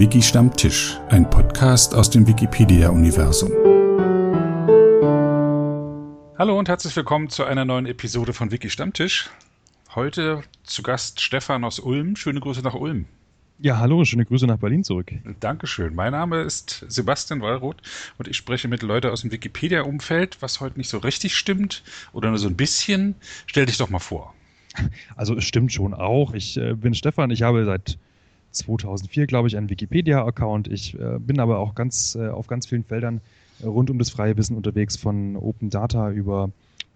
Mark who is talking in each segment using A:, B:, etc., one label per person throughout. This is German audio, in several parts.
A: Wiki Stammtisch, ein Podcast aus dem Wikipedia-Universum. Hallo und herzlich willkommen zu einer neuen Episode von Wiki Stammtisch. Heute zu Gast Stefan aus Ulm. Schöne Grüße nach Ulm.
B: Ja, hallo, schöne Grüße nach Berlin zurück.
A: Dankeschön. Mein Name ist Sebastian Wallroth und ich spreche mit Leuten aus dem Wikipedia-Umfeld, was heute nicht so richtig stimmt oder nur so ein bisschen. Stell dich doch mal vor.
B: Also es stimmt schon auch. Ich äh, bin Stefan, ich habe seit 2004, glaube ich, einen Wikipedia-Account. Ich äh, bin aber auch ganz äh, auf ganz vielen Feldern äh, rund um das freie Wissen unterwegs, von Open Data über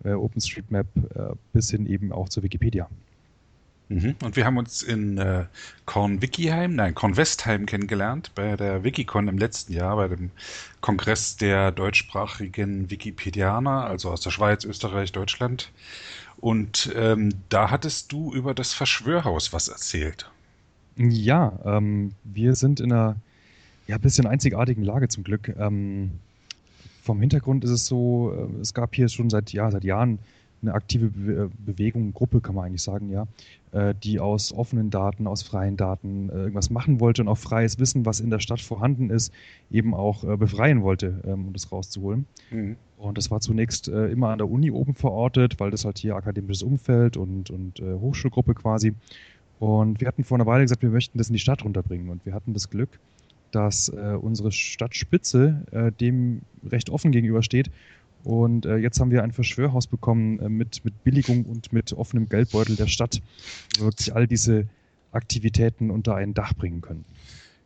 B: äh, OpenStreetMap äh, bis hin eben auch zur Wikipedia.
A: Mhm. Und wir haben uns in äh, Kornwikiheim, nein, Kornwestheim kennengelernt, bei der Wikicon im letzten Jahr, bei dem Kongress der deutschsprachigen Wikipedianer, also aus der Schweiz, Österreich, Deutschland. Und ähm, da hattest du über das Verschwörhaus was erzählt.
B: Ja, ähm, wir sind in einer ja, bisschen einzigartigen Lage zum Glück. Ähm, vom Hintergrund ist es so, äh, es gab hier schon seit, ja, seit Jahren eine aktive Be Bewegung, Gruppe kann man eigentlich sagen, ja, äh, die aus offenen Daten, aus freien Daten äh, irgendwas machen wollte und auch freies Wissen, was in der Stadt vorhanden ist, eben auch äh, befreien wollte, ähm, um das rauszuholen. Mhm. Und das war zunächst äh, immer an der Uni oben verortet, weil das halt hier akademisches Umfeld und, und äh, Hochschulgruppe quasi. Und wir hatten vor einer Weile gesagt, wir möchten das in die Stadt runterbringen. Und wir hatten das Glück, dass äh, unsere Stadtspitze äh, dem recht offen gegenübersteht. Und äh, jetzt haben wir ein Verschwörhaus bekommen äh, mit, mit Billigung und mit offenem Geldbeutel der Stadt, wo wir wirklich all diese Aktivitäten unter ein Dach bringen können.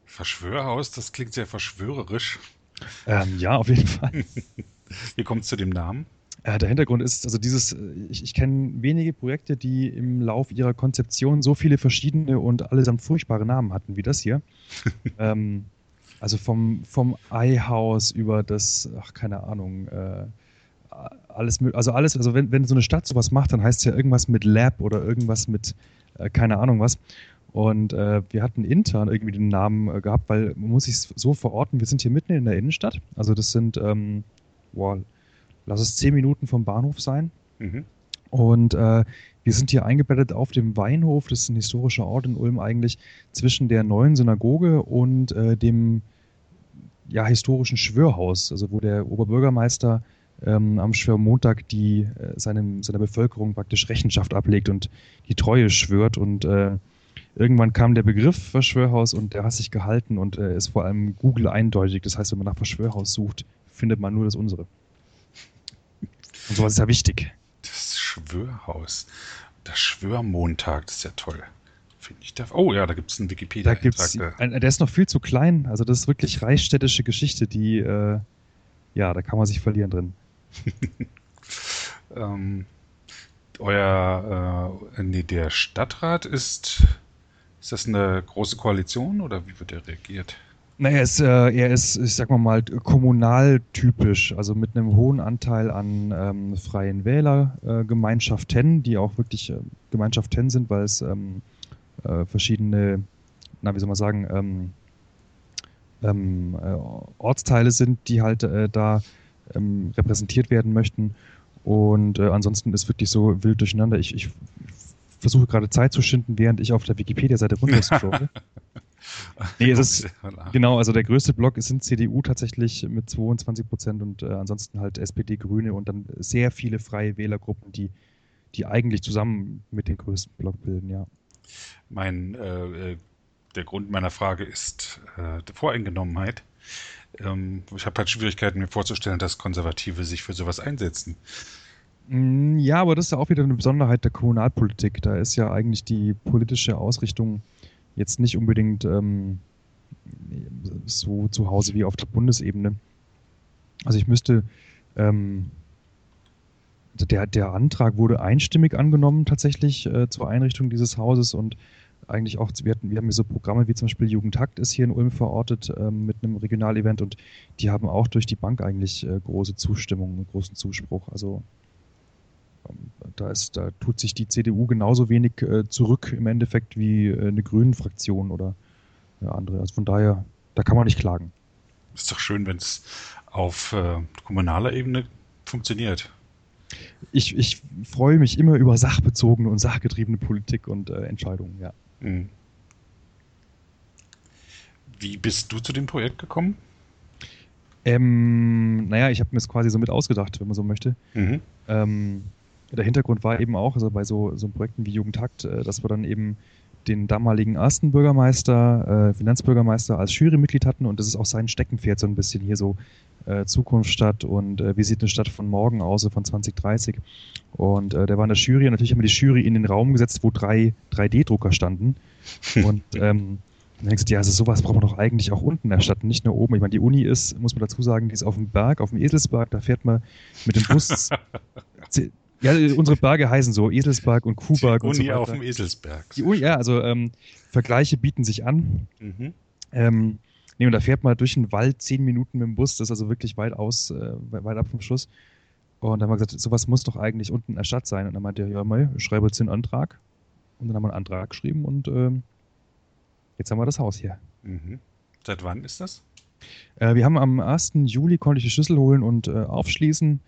A: Verschwörhaus, das klingt sehr verschwörerisch.
B: Ähm, ja, auf jeden Fall.
A: Wie kommt es zu dem Namen?
B: Äh, der Hintergrund ist, also dieses, äh, ich, ich kenne wenige Projekte, die im Lauf ihrer Konzeption so viele verschiedene und allesamt furchtbare Namen hatten wie das hier. ähm, also vom, vom Eihaus über das, ach, keine Ahnung, äh, alles, also alles, also wenn, wenn so eine Stadt sowas macht, dann heißt es ja irgendwas mit Lab oder irgendwas mit, äh, keine Ahnung was. Und äh, wir hatten intern irgendwie den Namen äh, gehabt, weil man muss sich so verorten, wir sind hier mitten in der Innenstadt. Also das sind, ähm, boah, lass es zehn Minuten vom Bahnhof sein. Mhm. Und äh, wir sind hier eingebettet auf dem Weinhof, das ist ein historischer Ort in Ulm eigentlich, zwischen der neuen Synagoge und äh, dem ja, historischen Schwörhaus, also wo der Oberbürgermeister ähm, am Schwörmontag die, äh, seinem, seiner Bevölkerung praktisch Rechenschaft ablegt und die Treue schwört. Und äh, irgendwann kam der Begriff Verschwörhaus und der hat sich gehalten und äh, ist vor allem Google eindeutig. Das heißt, wenn man nach Verschwörhaus sucht, findet man nur das unsere. Und sowas ist ja wichtig.
A: Das Schwörhaus. Das Schwörmontag, das ist ja toll. Finde ich da. Oh ja, da gibt es einen wikipedia
B: da gibt's, Der ist noch viel zu klein. Also das ist wirklich reichsstädtische Geschichte, die, äh, ja, da kann man sich verlieren drin.
A: ähm, euer, äh, nee, der Stadtrat ist, ist das eine große Koalition oder wie wird er reagiert?
B: Naja, ist, äh, er ist, ich sag mal mal, kommunaltypisch, also mit einem hohen Anteil an ähm, freien Wählergemeinschaften, äh, die auch wirklich äh, Gemeinschaften sind, weil es ähm, äh, verschiedene, na, wie soll man sagen, ähm, ähm äh, Ortsteile sind, die halt äh, da ähm, repräsentiert werden möchten. Und äh, ansonsten ist wirklich so wild durcheinander. Ich, ich versuche gerade Zeit zu schinden, während ich auf der Wikipedia-Seite runterscrolle. Nee, es ist genau, also der größte Block sind CDU tatsächlich mit 22 Prozent und äh, ansonsten halt SPD, Grüne und dann sehr viele freie Wählergruppen, die, die eigentlich zusammen mit den größten Block bilden, ja.
A: Mein, äh, der Grund meiner Frage ist äh, die Voreingenommenheit. Ähm, ich habe halt Schwierigkeiten, mir vorzustellen, dass Konservative sich für sowas einsetzen.
B: Mm, ja, aber das ist ja auch wieder eine Besonderheit der Kommunalpolitik. Da ist ja eigentlich die politische Ausrichtung jetzt nicht unbedingt ähm, so zu Hause wie auf der Bundesebene. Also ich müsste, ähm, der, der Antrag wurde einstimmig angenommen tatsächlich äh, zur Einrichtung dieses Hauses und eigentlich auch, wir, hatten, wir haben hier so Programme wie zum Beispiel Jugendtakt ist hier in Ulm verortet ähm, mit einem Regionalevent und die haben auch durch die Bank eigentlich äh, große Zustimmung, großen Zuspruch. Also da, ist, da tut sich die CDU genauso wenig äh, zurück im Endeffekt wie äh, eine Grünen-Fraktion oder ja, andere. Also von daher, da kann man nicht klagen.
A: Ist doch schön, wenn es auf äh, kommunaler Ebene funktioniert.
B: Ich, ich freue mich immer über sachbezogene und sachgetriebene Politik und äh, Entscheidungen, ja. Mhm.
A: Wie bist du zu dem Projekt gekommen?
B: Ähm, naja, ich habe mir es quasi so mit ausgedacht, wenn man so möchte. Mhm. Ähm, der Hintergrund war eben auch, also bei so, so Projekten wie Jugendhakt, äh, dass wir dann eben den damaligen ersten Bürgermeister, äh, Finanzbürgermeister als Jurymitglied hatten und das ist auch sein Steckenpferd so ein bisschen hier so äh, Zukunftsstadt und äh, wie sieht eine Stadt von morgen aus, so von 2030. Und äh, der war in der Jury und natürlich haben wir die Jury in den Raum gesetzt, wo drei 3D-Drucker standen. Und ähm, dann denkst du, ja, also sowas braucht man doch eigentlich auch unten in der Stadt, nicht nur oben. Ich meine, die Uni ist, muss man dazu sagen, die ist auf dem Berg, auf dem Eselsberg, da fährt man mit dem Bus Ja, unsere Berge heißen so, Eselsberg und Kuhberg.
A: Die Uni
B: und so
A: auf dem Eselsberg.
B: Die Uni, ja, also ähm, Vergleiche bieten sich an. Mhm. Ähm, nee, und da fährt man durch den Wald zehn Minuten mit dem Bus, das ist also wirklich weit aus, äh, weit ab vom Schluss. Und dann haben wir gesagt, sowas muss doch eigentlich unten in der Stadt sein. Und dann meinte er, ja, mal, schreibe jetzt den Antrag. Und dann haben wir einen Antrag geschrieben und ähm, jetzt haben wir das Haus hier.
A: Mhm. Seit wann ist das?
B: Äh, wir haben am 1. Juli konnte ich die Schlüssel holen und äh, aufschließen.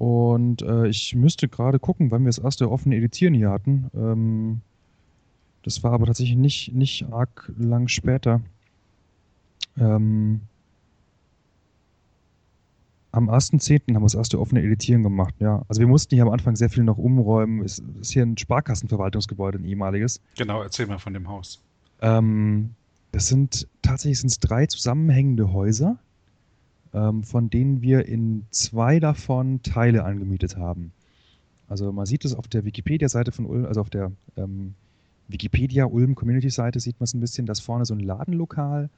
B: Und äh, ich müsste gerade gucken, wann wir das erste offene Editieren hier hatten. Ähm, das war aber tatsächlich nicht, nicht arg lang später. Ähm, am 1.10. haben wir das erste offene Editieren gemacht, ja. Also wir mussten hier am Anfang sehr viel noch umräumen. Es ist hier ein Sparkassenverwaltungsgebäude, ein ehemaliges.
A: Genau, erzähl mal von dem Haus.
B: Ähm, das sind tatsächlich sind's drei zusammenhängende Häuser ähm, von denen wir in zwei davon Teile angemietet haben. Also man sieht es auf der Wikipedia-Seite von Ulm, also auf der ähm, Wikipedia Ulm Community-Seite sieht man es ein bisschen, dass vorne so ein Ladenlokal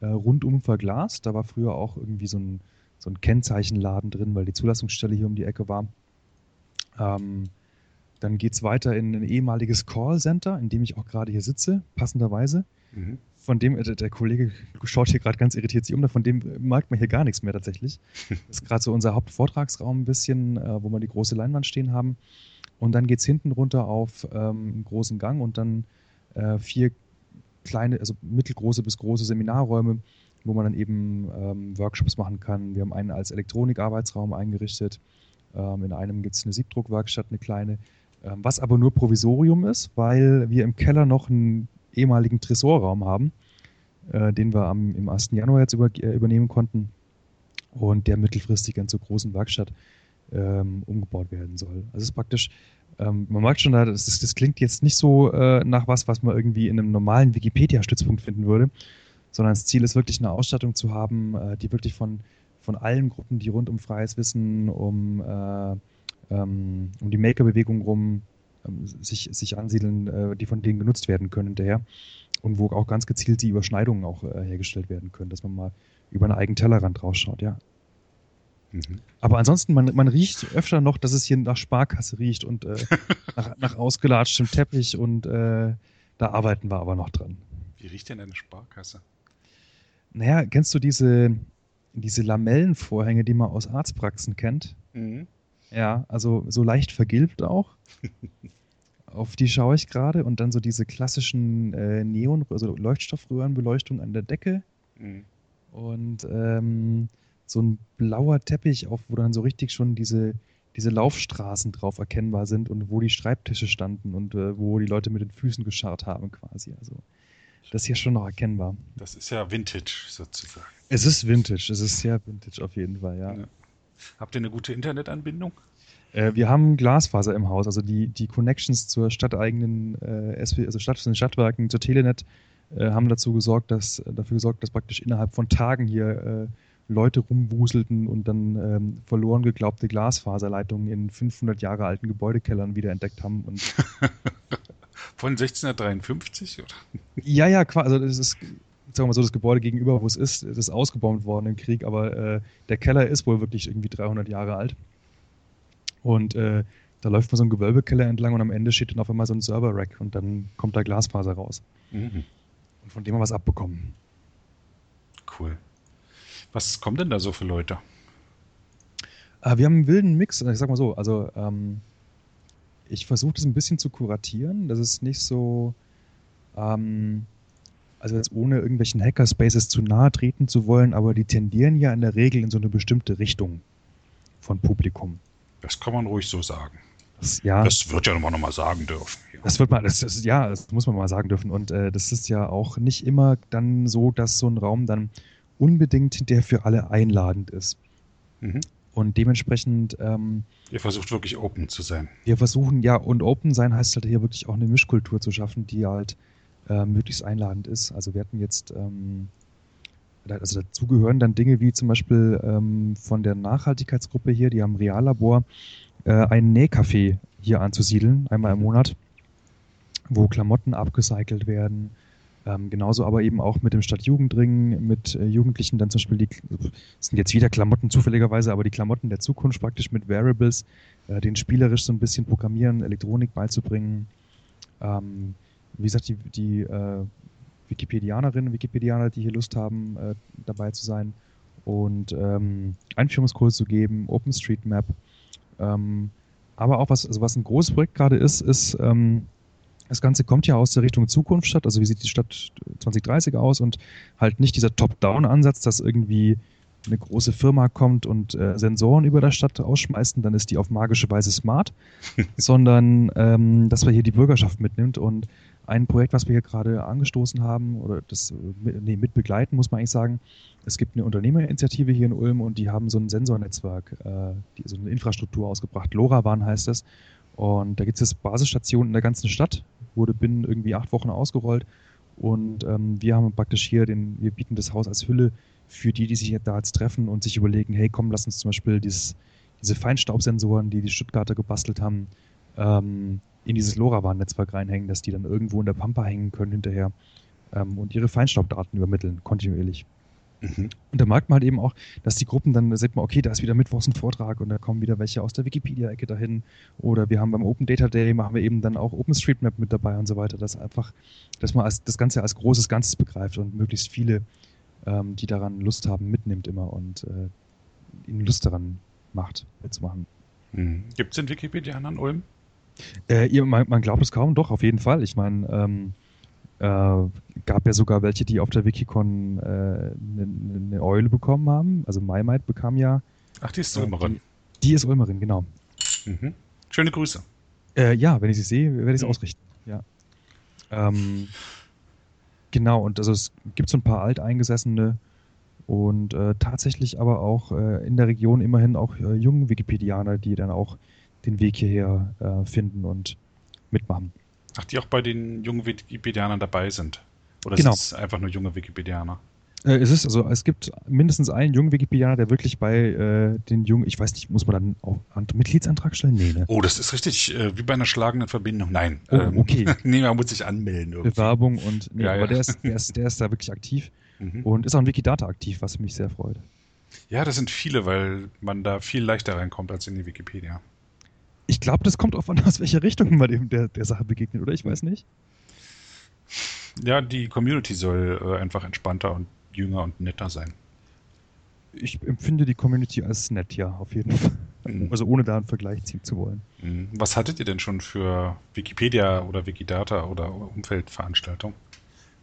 B: äh, rundum verglast. Da war früher auch irgendwie so ein, so ein Kennzeichenladen drin, weil die Zulassungsstelle hier um die Ecke war. Ähm, dann geht es weiter in ein ehemaliges Callcenter, in dem ich auch gerade hier sitze, passenderweise. Mhm von dem, äh, der Kollege schaut hier gerade ganz irritiert sich um, von dem merkt man hier gar nichts mehr tatsächlich. Das ist gerade so unser Hauptvortragsraum ein bisschen, äh, wo wir die große Leinwand stehen haben. Und dann geht es hinten runter auf ähm, einen großen Gang und dann äh, vier kleine, also mittelgroße bis große Seminarräume, wo man dann eben ähm, Workshops machen kann. Wir haben einen als Elektronikarbeitsraum eingerichtet. Ähm, in einem gibt es eine Siebdruckwerkstatt, eine kleine, ähm, was aber nur Provisorium ist, weil wir im Keller noch ein ehemaligen Tresorraum haben, äh, den wir am, im 1. Januar jetzt über, äh, übernehmen konnten und der mittelfristig dann zur großen Werkstatt ähm, umgebaut werden soll. Also es ist praktisch, ähm, man merkt schon, das, das klingt jetzt nicht so äh, nach was, was man irgendwie in einem normalen Wikipedia-Stützpunkt finden würde, sondern das Ziel ist wirklich eine Ausstattung zu haben, äh, die wirklich von, von allen Gruppen, die rund um freies Wissen, um, äh, ähm, um die Maker-Bewegung rum ähm, sich, sich ansiedeln, äh, die von denen genutzt werden können hinterher. Und wo auch ganz gezielt die Überschneidungen auch äh, hergestellt werden können, dass man mal über einen eigenen Tellerrand rausschaut, ja. Mhm. Aber ansonsten, man, man riecht öfter noch, dass es hier nach Sparkasse riecht und äh, nach, nach ausgelatschtem Teppich und äh, da arbeiten wir aber noch dran.
A: Wie riecht denn eine Sparkasse?
B: Naja, kennst du diese, diese Lamellenvorhänge, die man aus Arztpraxen kennt? Mhm. Ja, also so leicht vergilbt auch. Auf die schaue ich gerade und dann so diese klassischen äh, Neon, also Leuchtstoffröhrenbeleuchtung an der Decke. Mhm. Und ähm, so ein blauer Teppich, auf wo dann so richtig schon diese, diese Laufstraßen drauf erkennbar sind und wo die Schreibtische standen und äh, wo die Leute mit den Füßen gescharrt haben quasi. Also das ist hier schon noch erkennbar.
A: Das ist ja Vintage sozusagen.
B: Es ist Vintage, es ist sehr Vintage auf jeden Fall, ja. ja.
A: Habt ihr eine gute Internetanbindung?
B: Äh, wir haben Glasfaser im Haus, also die, die Connections zur stadteigenen, äh, SP, also Stadt, Stadtwerken, zur Telenet, äh, haben dazu gesorgt, dass, dafür gesorgt, dass praktisch innerhalb von Tagen hier äh, Leute rumwuselten und dann ähm, verloren geglaubte Glasfaserleitungen in 500 Jahre alten Gebäudekellern wieder entdeckt haben. Und
A: von 1653, oder?
B: Ja, ja, quasi. Also das ist, sagen wir mal so, das Gebäude gegenüber, wo es ist, ist ausgebombt worden im Krieg, aber äh, der Keller ist wohl wirklich irgendwie 300 Jahre alt. Und äh, da läuft man so ein Gewölbekeller entlang und am Ende steht dann auf einmal so ein Server-Rack und dann kommt da Glasfaser raus. Mhm. Und von dem haben wir was abbekommen.
A: Cool. Was kommt denn da so für Leute?
B: Äh, wir haben einen wilden Mix, ich sag mal so, also ähm, ich versuche das ein bisschen zu kuratieren. Das ist nicht so, ähm, also jetzt ohne irgendwelchen Hackerspaces zu nahe treten zu wollen, aber die tendieren ja in der Regel in so eine bestimmte Richtung von Publikum.
A: Das kann man ruhig so sagen. Das, ja, das wird ja noch mal sagen dürfen.
B: Ja. Das wird man, das, das, ja, das muss man mal sagen dürfen. Und äh, das ist ja auch nicht immer dann so, dass so ein Raum dann unbedingt der für alle einladend ist. Mhm. Und dementsprechend. Ähm,
A: Ihr versucht wirklich open zu sein.
B: Wir versuchen, ja, und open sein heißt halt hier wirklich auch eine Mischkultur zu schaffen, die halt äh, möglichst einladend ist. Also wir hatten jetzt, ähm, also dazu gehören dann Dinge wie zum Beispiel ähm, von der Nachhaltigkeitsgruppe hier, die haben Reallabor, äh, ein Nähcafé hier anzusiedeln, einmal im Monat, wo Klamotten abgecycelt werden, ähm, genauso aber eben auch mit dem Stadtjugendring, mit äh, Jugendlichen dann zum Beispiel, die sind jetzt wieder Klamotten zufälligerweise, aber die Klamotten der Zukunft praktisch mit Variables, äh, den spielerisch so ein bisschen Programmieren, Elektronik beizubringen. Ähm, wie gesagt, die, die äh, Wikipedianerinnen und Wikipedianer, die hier Lust haben, äh, dabei zu sein und ähm, Einführungskurse zu geben, OpenStreetMap. Ähm, aber auch was, also was ein großes Projekt gerade ist, ist ähm, das Ganze kommt ja aus der Richtung Zukunftsstadt, also wie sieht die Stadt 2030 aus? Und halt nicht dieser Top-Down-Ansatz, dass irgendwie eine große Firma kommt und äh, Sensoren über der Stadt ausschmeißt und dann ist die auf magische Weise smart, sondern ähm, dass man hier die Bürgerschaft mitnimmt. Und ein Projekt, was wir hier gerade angestoßen haben oder das nee, mit begleiten, muss man eigentlich sagen, es gibt eine Unternehmerinitiative hier in Ulm und die haben so ein Sensornetzwerk, äh, die, so eine Infrastruktur ausgebracht. LoRaWAN heißt es. Und da gibt es Basisstationen in der ganzen Stadt, wurde binnen irgendwie acht Wochen ausgerollt. Und ähm, wir haben praktisch hier den, wir bieten das Haus als Hülle für die, die sich da jetzt treffen und sich überlegen, hey, komm, lass uns zum Beispiel dieses, diese Feinstaubsensoren, die die Stuttgarter gebastelt haben, ähm, in dieses LoRaWAN-Netzwerk reinhängen, dass die dann irgendwo in der Pampa hängen können hinterher ähm, und ihre Feinstaubdaten übermitteln, kontinuierlich. Mhm. Und da merkt man halt eben auch, dass die Gruppen dann, da sieht man, okay, da ist wieder Mittwochs ein Vortrag und da kommen wieder welche aus der Wikipedia-Ecke dahin. Oder wir haben beim Open Data Day, machen wir eben dann auch OpenStreetMap mit dabei und so weiter. Das einfach, dass man als, das Ganze als großes Ganzes begreift und möglichst viele, ähm, die daran Lust haben, mitnimmt immer und äh, ihnen Lust daran macht, mitzumachen.
A: Mhm. Gibt es in Wikipedia in Ulm?
B: Äh, ihr, man, man, glaubt es kaum, doch, auf jeden Fall. Ich meine, ähm, äh, gab ja sogar welche, die auf der Wikicon eine äh, ne, ne Eule bekommen haben. Also MyMite bekam ja.
A: Ach, die ist Ulmerin.
B: Die, die, ist Ulmerin, genau.
A: Mhm. Schöne Grüße.
B: Äh, ja, wenn ich sie sehe, werde ich es mhm. ausrichten. Ja. Ähm, genau, und also es gibt so ein paar Alteingesessene und äh, tatsächlich aber auch äh, in der Region immerhin auch äh, junge Wikipedianer, die dann auch den Weg hierher äh, finden und mitmachen.
A: Ach, die auch bei den jungen Wikipedianern dabei sind. Oder
B: genau.
A: sind es einfach nur junge Wikipedianer?
B: Äh, es ist, also es gibt mindestens einen jungen Wikipedianer, der wirklich bei äh, den jungen, ich weiß nicht, muss man dann auch einen Mitgliedsantrag stellen? Nee, ne?
A: Oh, das ist richtig äh, wie bei einer schlagenden Verbindung. Nein.
B: Oh, ähm, okay.
A: nee, man muss sich anmelden.
B: Irgendwie. Bewerbung und, nee, ja, aber ja. Der, ist, der, ist, der ist da wirklich aktiv mhm. und ist auch in Wikidata aktiv, was mich sehr freut.
A: Ja, das sind viele, weil man da viel leichter reinkommt als in die Wikipedia.
B: Ich glaube, das kommt auf an, aus welcher Richtung man dem der, der Sache begegnet, oder? Ich weiß nicht.
A: Ja, die Community soll äh, einfach entspannter und jünger und netter sein.
B: Ich empfinde die Community als nett, ja, auf jeden Fall. Mhm. Also ohne da einen Vergleich ziehen zu wollen.
A: Mhm. Was hattet ihr denn schon für Wikipedia oder Wikidata oder Umfeldveranstaltungen?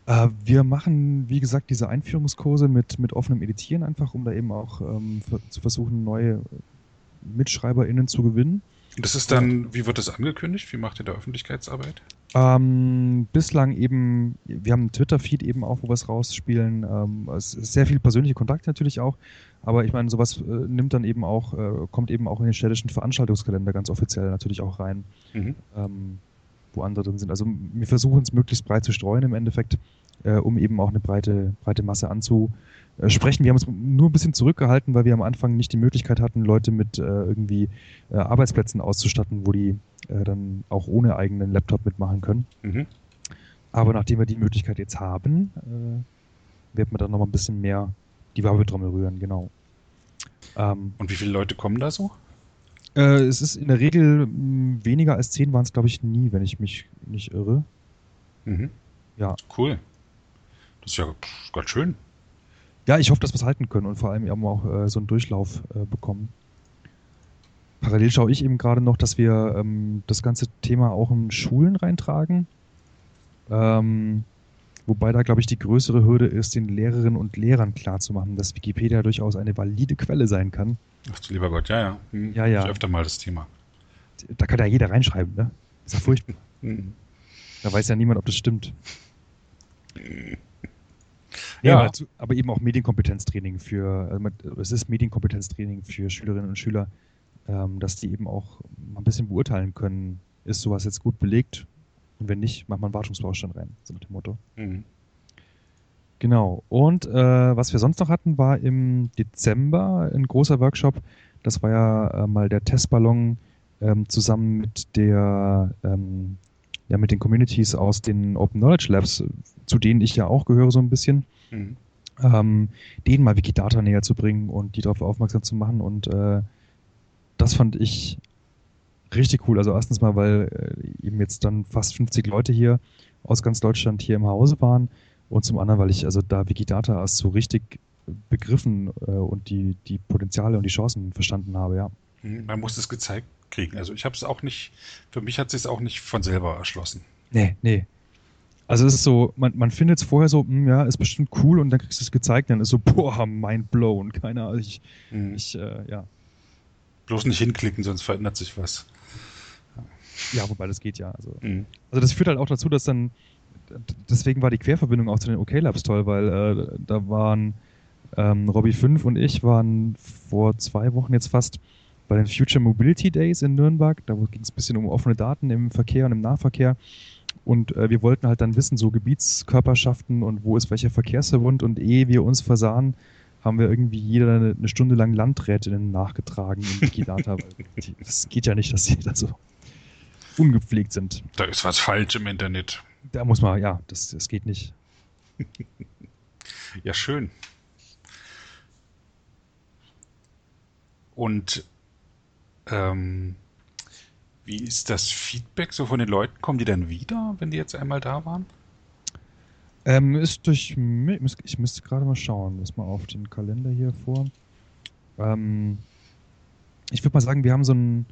B: Äh, wir machen, wie gesagt, diese Einführungskurse mit, mit offenem Editieren einfach, um da eben auch ähm, zu versuchen, neue MitschreiberInnen zu gewinnen.
A: Das ist dann, wie wird das angekündigt? Wie macht ihr da Öffentlichkeitsarbeit?
B: Ähm, bislang eben, wir haben einen Twitter-Feed eben auch, wo wir es rausspielen. Ähm, es ist sehr viel persönliche Kontakt natürlich auch. Aber ich meine, sowas äh, nimmt dann eben auch, äh, kommt eben auch in den städtischen Veranstaltungskalender ganz offiziell natürlich auch rein, mhm. ähm, wo andere drin sind. Also wir versuchen es möglichst breit zu streuen im Endeffekt, äh, um eben auch eine breite, breite Masse anzu, äh. Wir haben uns nur ein bisschen zurückgehalten, weil wir am Anfang nicht die Möglichkeit hatten, Leute mit äh, irgendwie äh, Arbeitsplätzen auszustatten, wo die äh, dann auch ohne eigenen Laptop mitmachen können. Mhm. Aber nachdem wir die Möglichkeit jetzt haben, äh, werden wir dann noch mal ein bisschen mehr die Werbetrommel rühren, genau.
A: Ähm, Und wie viele Leute kommen da so?
B: Äh, es ist in der Regel mh, weniger als zehn waren es, glaube ich, nie, wenn ich mich nicht irre.
A: Mhm. Ja. Cool. Das ist ja ganz schön.
B: Ja, ich hoffe, dass wir es halten können und vor allem eben auch äh, so einen Durchlauf äh, bekommen. Parallel schaue ich eben gerade noch, dass wir ähm, das ganze Thema auch in Schulen reintragen. Ähm, wobei da, glaube ich, die größere Hürde ist, den Lehrerinnen und Lehrern klarzumachen, dass Wikipedia durchaus eine valide Quelle sein kann.
A: Ach du lieber Gott, ja, ja.
B: Hm, ja, ja.
A: Ich öfter mal das Thema.
B: da kann ja jeder reinschreiben, ne? ist ja furchtbar. Mhm. Da weiß ja niemand, ob das stimmt. Ja, aber, dazu, aber, eben auch Medienkompetenztraining für, also es ist Medienkompetenztraining für Schülerinnen und Schüler, ähm, dass die eben auch ein bisschen beurteilen können, ist sowas jetzt gut belegt und wenn nicht, macht man einen Wartungsbaustein rein, so mit dem Motto. Mhm. Genau. Und äh, was wir sonst noch hatten, war im Dezember ein großer Workshop. Das war ja äh, mal der Testballon ähm, zusammen mit der ähm, ja mit den Communities aus den Open Knowledge Labs, zu denen ich ja auch gehöre so ein bisschen, mhm. ähm, denen mal Wikidata näher zu bringen und die darauf aufmerksam zu machen. Und äh, das fand ich richtig cool. Also erstens mal, weil äh, eben jetzt dann fast 50 Leute hier aus ganz Deutschland hier im Hause waren und zum anderen, weil ich also da Wikidata erst so richtig begriffen äh, und die, die Potenziale und die Chancen verstanden habe, ja.
A: Mhm. Man muss es gezeigt kriegen. Also ich habe es auch nicht, für mich hat es auch nicht von selber erschlossen.
B: Nee, nee. Also es ist so, man, man findet es vorher so, mh, hm, ja, ist bestimmt cool und dann kriegst du es gezeigt, dann ist so, boah, mind blown. Keine Ahnung, ich, mhm. ich äh, ja.
A: Bloß nicht hinklicken, sonst verändert sich was.
B: Ja, wobei das geht ja. Also, mhm. also das führt halt auch dazu, dass dann, deswegen war die Querverbindung auch zu den OK Labs toll, weil äh, da waren ähm, Robbie 5 und ich waren vor zwei Wochen jetzt fast bei den Future Mobility Days in Nürnberg. Da ging es ein bisschen um offene Daten im Verkehr und im Nahverkehr. Und äh, wir wollten halt dann wissen, so Gebietskörperschaften und wo ist welcher Verkehrsverbund. Und ehe wir uns versahen, haben wir irgendwie jeder eine, eine Stunde lang Landrätinnen nachgetragen in Wikidata. das geht ja nicht, dass die da so ungepflegt sind.
A: Da ist was falsch im Internet.
B: Da muss man, ja, das, das geht nicht.
A: ja, schön. Und ähm, wie ist das Feedback so von den Leuten? Kommen die dann wieder, wenn die jetzt einmal da waren?
B: Ähm, ist durch. Ich müsste gerade mal schauen. Lass mal auf den Kalender hier vor. Ähm, ich würde mal sagen, wir haben so einen,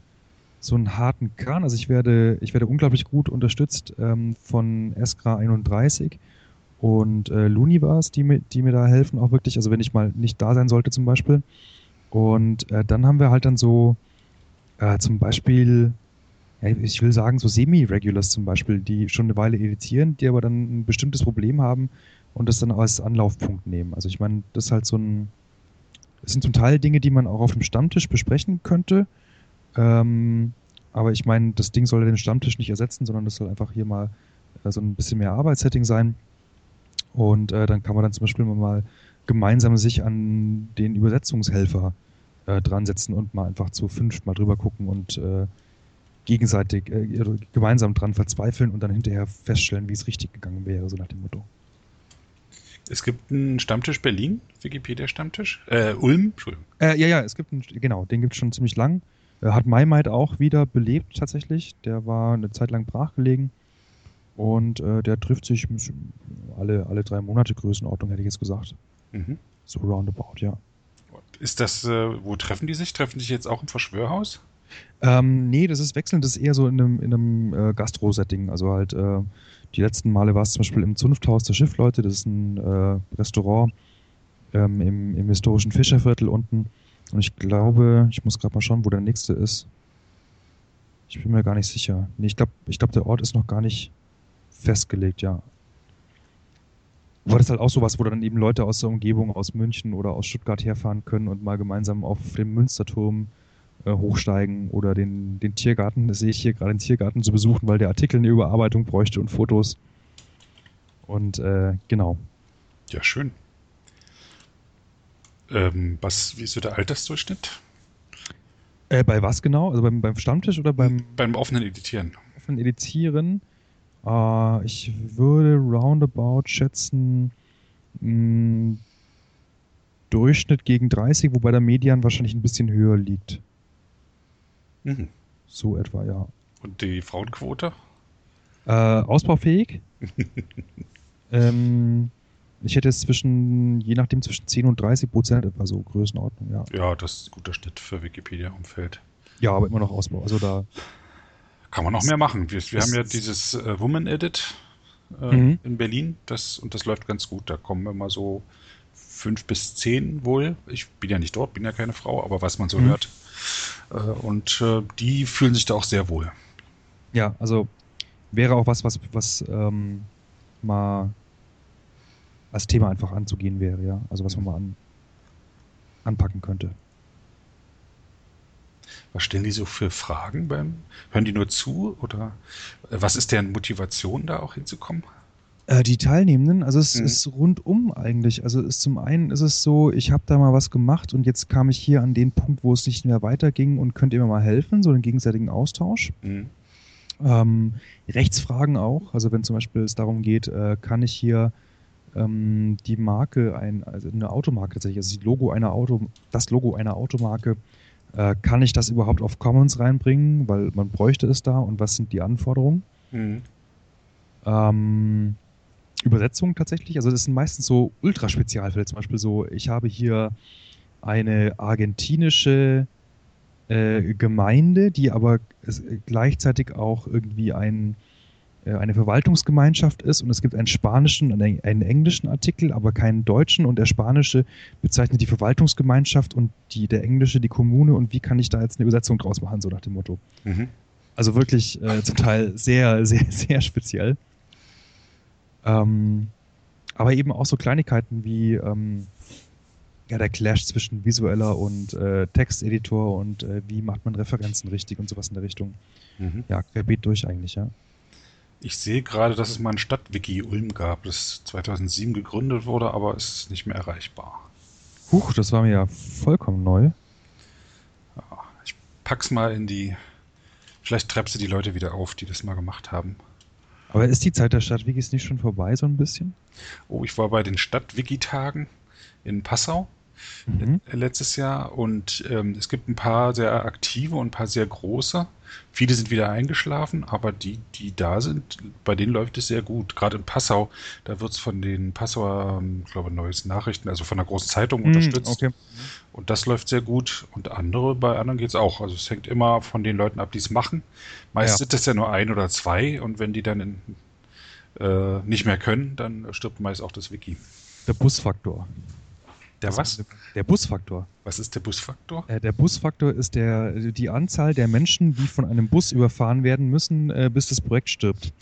B: so einen harten Kern. Also ich werde, ich werde unglaublich gut unterstützt ähm, von Eskra 31 und äh, Luniverse, die mir, die mir da helfen, auch wirklich. Also wenn ich mal nicht da sein sollte zum Beispiel. Und äh, dann haben wir halt dann so äh, zum Beispiel, ich will sagen, so Semi-Regulars zum Beispiel, die schon eine Weile editieren, die aber dann ein bestimmtes Problem haben und das dann als Anlaufpunkt nehmen. Also ich meine, das ist halt so ein, das sind zum Teil Dinge, die man auch auf dem Stammtisch besprechen könnte. Ähm, aber ich meine, das Ding soll den Stammtisch nicht ersetzen, sondern das soll einfach hier mal äh, so ein bisschen mehr Arbeitssetting sein. Und äh, dann kann man dann zum Beispiel mal gemeinsam sich an den Übersetzungshelfer äh, dran setzen und mal einfach zu fünf mal drüber gucken und äh, gegenseitig äh, gemeinsam dran verzweifeln und dann hinterher feststellen, wie es richtig gegangen wäre, so nach dem Motto.
A: Es gibt einen Stammtisch Berlin, Wikipedia-Stammtisch. Äh, Ulm, Entschuldigung.
B: Äh, ja, ja, es gibt einen, genau, den gibt es schon ziemlich lang. Äh, hat MyMight auch wieder belebt tatsächlich. Der war eine Zeit lang brachgelegen. Und äh, der trifft sich alle, alle drei Monate Größenordnung, hätte ich jetzt gesagt. Mhm. So roundabout, ja.
A: Ist das, äh, wo treffen die sich? Treffen die sich jetzt auch im Verschwörhaus?
B: Ähm, nee, das ist wechselnd, das ist eher so in einem, in einem äh, Gastro-Setting. Also halt, äh, die letzten Male war es zum Beispiel im Zunfthaus der Schiffleute, das ist ein äh, Restaurant ähm, im, im historischen Fischerviertel unten. Und ich glaube, ich muss gerade mal schauen, wo der nächste ist. Ich bin mir gar nicht sicher. Nee, ich glaube, ich glaub, der Ort ist noch gar nicht festgelegt, ja. Aber das halt auch sowas, wo dann eben Leute aus der Umgebung, aus München oder aus Stuttgart herfahren können und mal gemeinsam auf dem Münsterturm hochsteigen oder den, den Tiergarten, das sehe ich hier gerade, den Tiergarten zu besuchen, weil der Artikel eine Überarbeitung bräuchte und Fotos. Und äh, genau.
A: Ja, schön. Ähm, was, wie ist so der Altersdurchschnitt?
B: Äh, bei was genau? Also beim, beim Stammtisch oder beim.
A: Beim offenen Editieren.
B: Offenen Editieren. Uh, ich würde roundabout schätzen, mh, mm, Durchschnitt gegen 30, wobei der Median wahrscheinlich ein bisschen höher liegt. Mhm. So etwa, ja.
A: Und die Frauenquote?
B: Äh, ausbaufähig. ähm, ich hätte es zwischen, je nachdem, zwischen 10 und 30 Prozent etwa so Größenordnung, ja.
A: Ja, das ist ein guter Schnitt für Wikipedia-Umfeld.
B: Ja, aber immer noch Ausbau. Also da
A: kann man noch mehr machen. Wir, wir haben ja dieses äh, Woman Edit äh, mhm. in Berlin das, und das läuft ganz gut. Da kommen immer so fünf bis zehn wohl. Ich bin ja nicht dort, bin ja keine Frau, aber was man so
B: Mhm.
A: hört. Äh, und äh, die fühlen sich da auch sehr wohl.
B: Ja, also wäre auch was, was, was ähm, mal als Thema einfach anzugehen wäre, ja. Also was man mal an, anpacken könnte.
A: Was stellen die so für Fragen beim? Hören die nur zu oder äh, was ist deren Motivation, da auch hinzukommen?
B: Äh, die Teilnehmenden, also es
A: Mhm.
B: ist rundum eigentlich. Also es zum einen ist es so, ich habe da mal was gemacht und jetzt kam ich hier an den Punkt, wo es nicht mehr weiterging und könnt ihr mir mal helfen, so einen gegenseitigen Austausch.
A: Mhm.
B: Ähm, Rechtsfragen auch, also wenn zum Beispiel es darum geht, äh, kann ich hier ähm, die Marke, ein, also eine Automarke tatsächlich, also das Logo einer Auto, das Logo einer Automarke, äh, kann ich das überhaupt auf Commons reinbringen, weil man bräuchte es da und was sind die Anforderungen?
A: Mhm.
B: Ähm, Übersetzungen tatsächlich, also das sind meistens so Ultraspezialfälle, zum Beispiel so, ich habe hier eine argentinische äh, Gemeinde, die aber gleichzeitig auch irgendwie ein, äh, eine Verwaltungsgemeinschaft ist und es gibt einen spanischen und einen, einen englischen Artikel, aber keinen deutschen und der spanische bezeichnet die Verwaltungsgemeinschaft und die, der englische die Kommune und wie kann ich da jetzt eine Übersetzung draus machen, so nach dem Motto.
A: Mhm.
B: Also wirklich äh, zum Teil sehr, sehr, sehr speziell. Ähm, aber eben auch so Kleinigkeiten wie ähm, ja, der Clash zwischen visueller und äh, Texteditor und äh, wie macht man Referenzen richtig und sowas in der Richtung.
A: Mhm.
B: Ja, querbeet durch eigentlich, ja.
A: Ich sehe gerade, dass es mal ein Stadtwiki Ulm gab, das 2007 gegründet wurde, aber es ist nicht mehr erreichbar.
B: Huch, das war mir ja vollkommen neu.
A: Ich pack's mal in die. Vielleicht treibst du die Leute wieder auf, die das mal gemacht haben.
B: Aber ist die Zeit der Stadtwikis nicht schon vorbei, so ein bisschen?
A: Oh, ich war bei den Stadtwiki-Tagen in Passau
B: Mhm.
A: äh, letztes Jahr und ähm, es gibt ein paar sehr aktive und ein paar sehr große. Viele sind wieder eingeschlafen, aber die, die da sind, bei denen läuft es sehr gut. Gerade in Passau, da wird es von den Passauer, ähm, ich glaube, Neues Nachrichten, also von der großen Zeitung unterstützt.
B: Mhm, Okay.
A: Und das läuft sehr gut. Und andere, bei anderen geht es auch. Also es hängt immer von den Leuten ab, die es machen. Meist
B: Ja.
A: sind es ja nur ein oder zwei und wenn die dann in, äh, nicht mehr können, dann stirbt meist auch das Wiki.
B: Der Busfaktor.
A: Der was?
B: Der Busfaktor.
A: Was ist der Busfaktor?
B: Äh, Der Busfaktor ist der, die Anzahl der Menschen, die von einem Bus überfahren werden müssen, äh, bis das Projekt stirbt.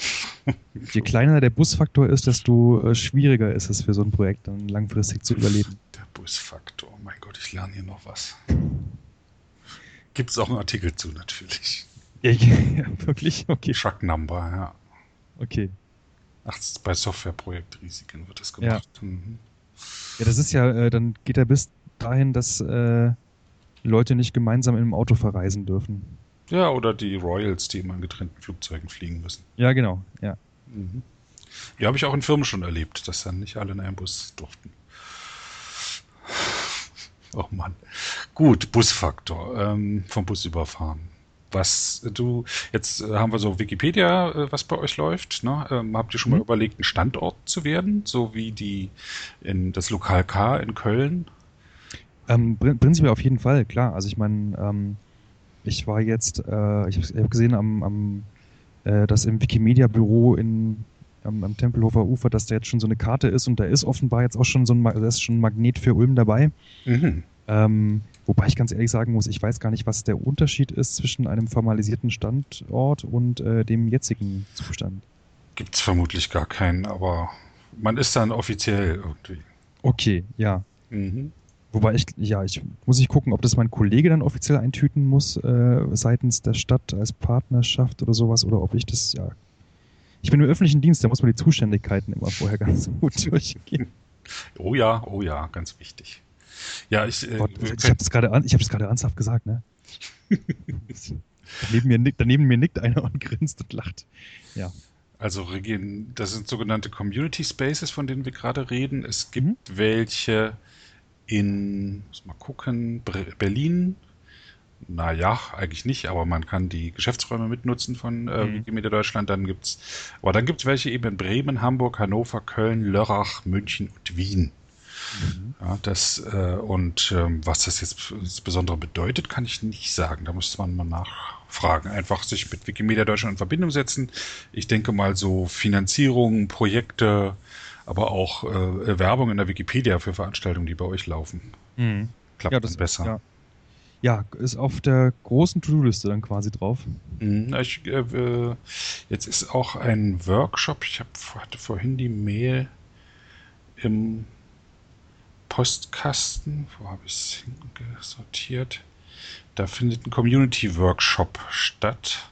B: Je kleiner der Busfaktor ist, desto äh, schwieriger ist es für so ein Projekt dann langfristig zu überleben.
A: Der Busfaktor. Mein Gott, ich lerne hier noch was. Gibt es auch einen Artikel zu, natürlich.
B: Ja, ja, wirklich? Okay.
A: Truck Number, ja.
B: Okay.
A: Ach, bei Softwareprojektrisiken wird das gemacht. Mhm.
B: Ja, das ist ja, äh, dann geht er bis dahin, dass äh, Leute nicht gemeinsam in einem Auto verreisen dürfen.
A: Ja, oder die Royals, die immer in getrennten Flugzeugen fliegen müssen.
B: Ja, genau. Ja.
A: Mhm. Ja, habe ich auch in Firmen schon erlebt, dass dann nicht alle in einem Bus durften. Oh Mann. Gut, Busfaktor. Ähm, vom Bus überfahren. Was du, jetzt äh, haben wir so Wikipedia, äh, was bei euch läuft. Ne? Ähm, habt ihr schon mal
B: Mhm.
A: überlegt, ein Standort zu werden, so wie die in das Lokal K in Köln?
B: Ähm, prin- prinzipiell auf jeden Fall, klar. Also ich meine, ähm, ich war jetzt, äh, ich habe hab gesehen am, am äh, dass im Wikimedia-Büro in am, am Tempelhofer Ufer, dass da jetzt schon so eine Karte ist und da ist offenbar jetzt auch schon so ein, da ist schon ein Magnet für Ulm dabei.
A: Mhm.
B: Ähm, wobei ich ganz ehrlich sagen muss, ich weiß gar nicht, was der Unterschied ist zwischen einem formalisierten Standort und äh, dem jetzigen Zustand.
A: Gibt es vermutlich gar keinen, aber man ist dann offiziell irgendwie.
B: Okay, ja.
A: Mhm.
B: Wobei ich, ja, ich muss ich gucken, ob das mein Kollege dann offiziell eintüten muss, äh, seitens der Stadt als Partnerschaft oder sowas, oder ob ich das, ja. Ich bin im öffentlichen Dienst, da muss man die Zuständigkeiten immer vorher ganz gut durchgehen.
A: Oh ja, oh ja, ganz wichtig. Ja, ich, äh,
B: Gott, ich habe das gerade hab ernsthaft gesagt, ne? daneben, mir nickt, daneben mir nickt einer und grinst und lacht. Ja.
A: Also Regien, das sind sogenannte Community Spaces, von denen wir gerade reden. Es gibt welche in, muss mal gucken, Berlin. Naja, eigentlich nicht, aber man kann die Geschäftsräume mitnutzen von äh,
B: Mhm.
A: Wikimedia Deutschland. Dann gibt's, aber dann gibt's welche eben in Bremen, Hamburg, Hannover, Köln, Lörrach, München und Wien. Ja, das äh, und ähm, was das jetzt insbesondere bedeutet, kann ich nicht sagen. Da müsste man mal nachfragen. Einfach sich mit Wikimedia Deutschland in Verbindung setzen. Ich denke mal so Finanzierung, Projekte, aber auch äh, Werbung in der Wikipedia für Veranstaltungen, die bei euch laufen.
B: Mhm.
A: Klappt
B: Ja, das-
A: dann besser.
B: ja. Ja, ist auf der großen To-Do-Liste dann quasi drauf.
A: Mhm, Ich, äh, jetzt ist auch ein Workshop. Ich hab, hatte vorhin die Mail im Postkasten. Wo habe ich es hingesortiert? Da findet ein Community-Workshop statt.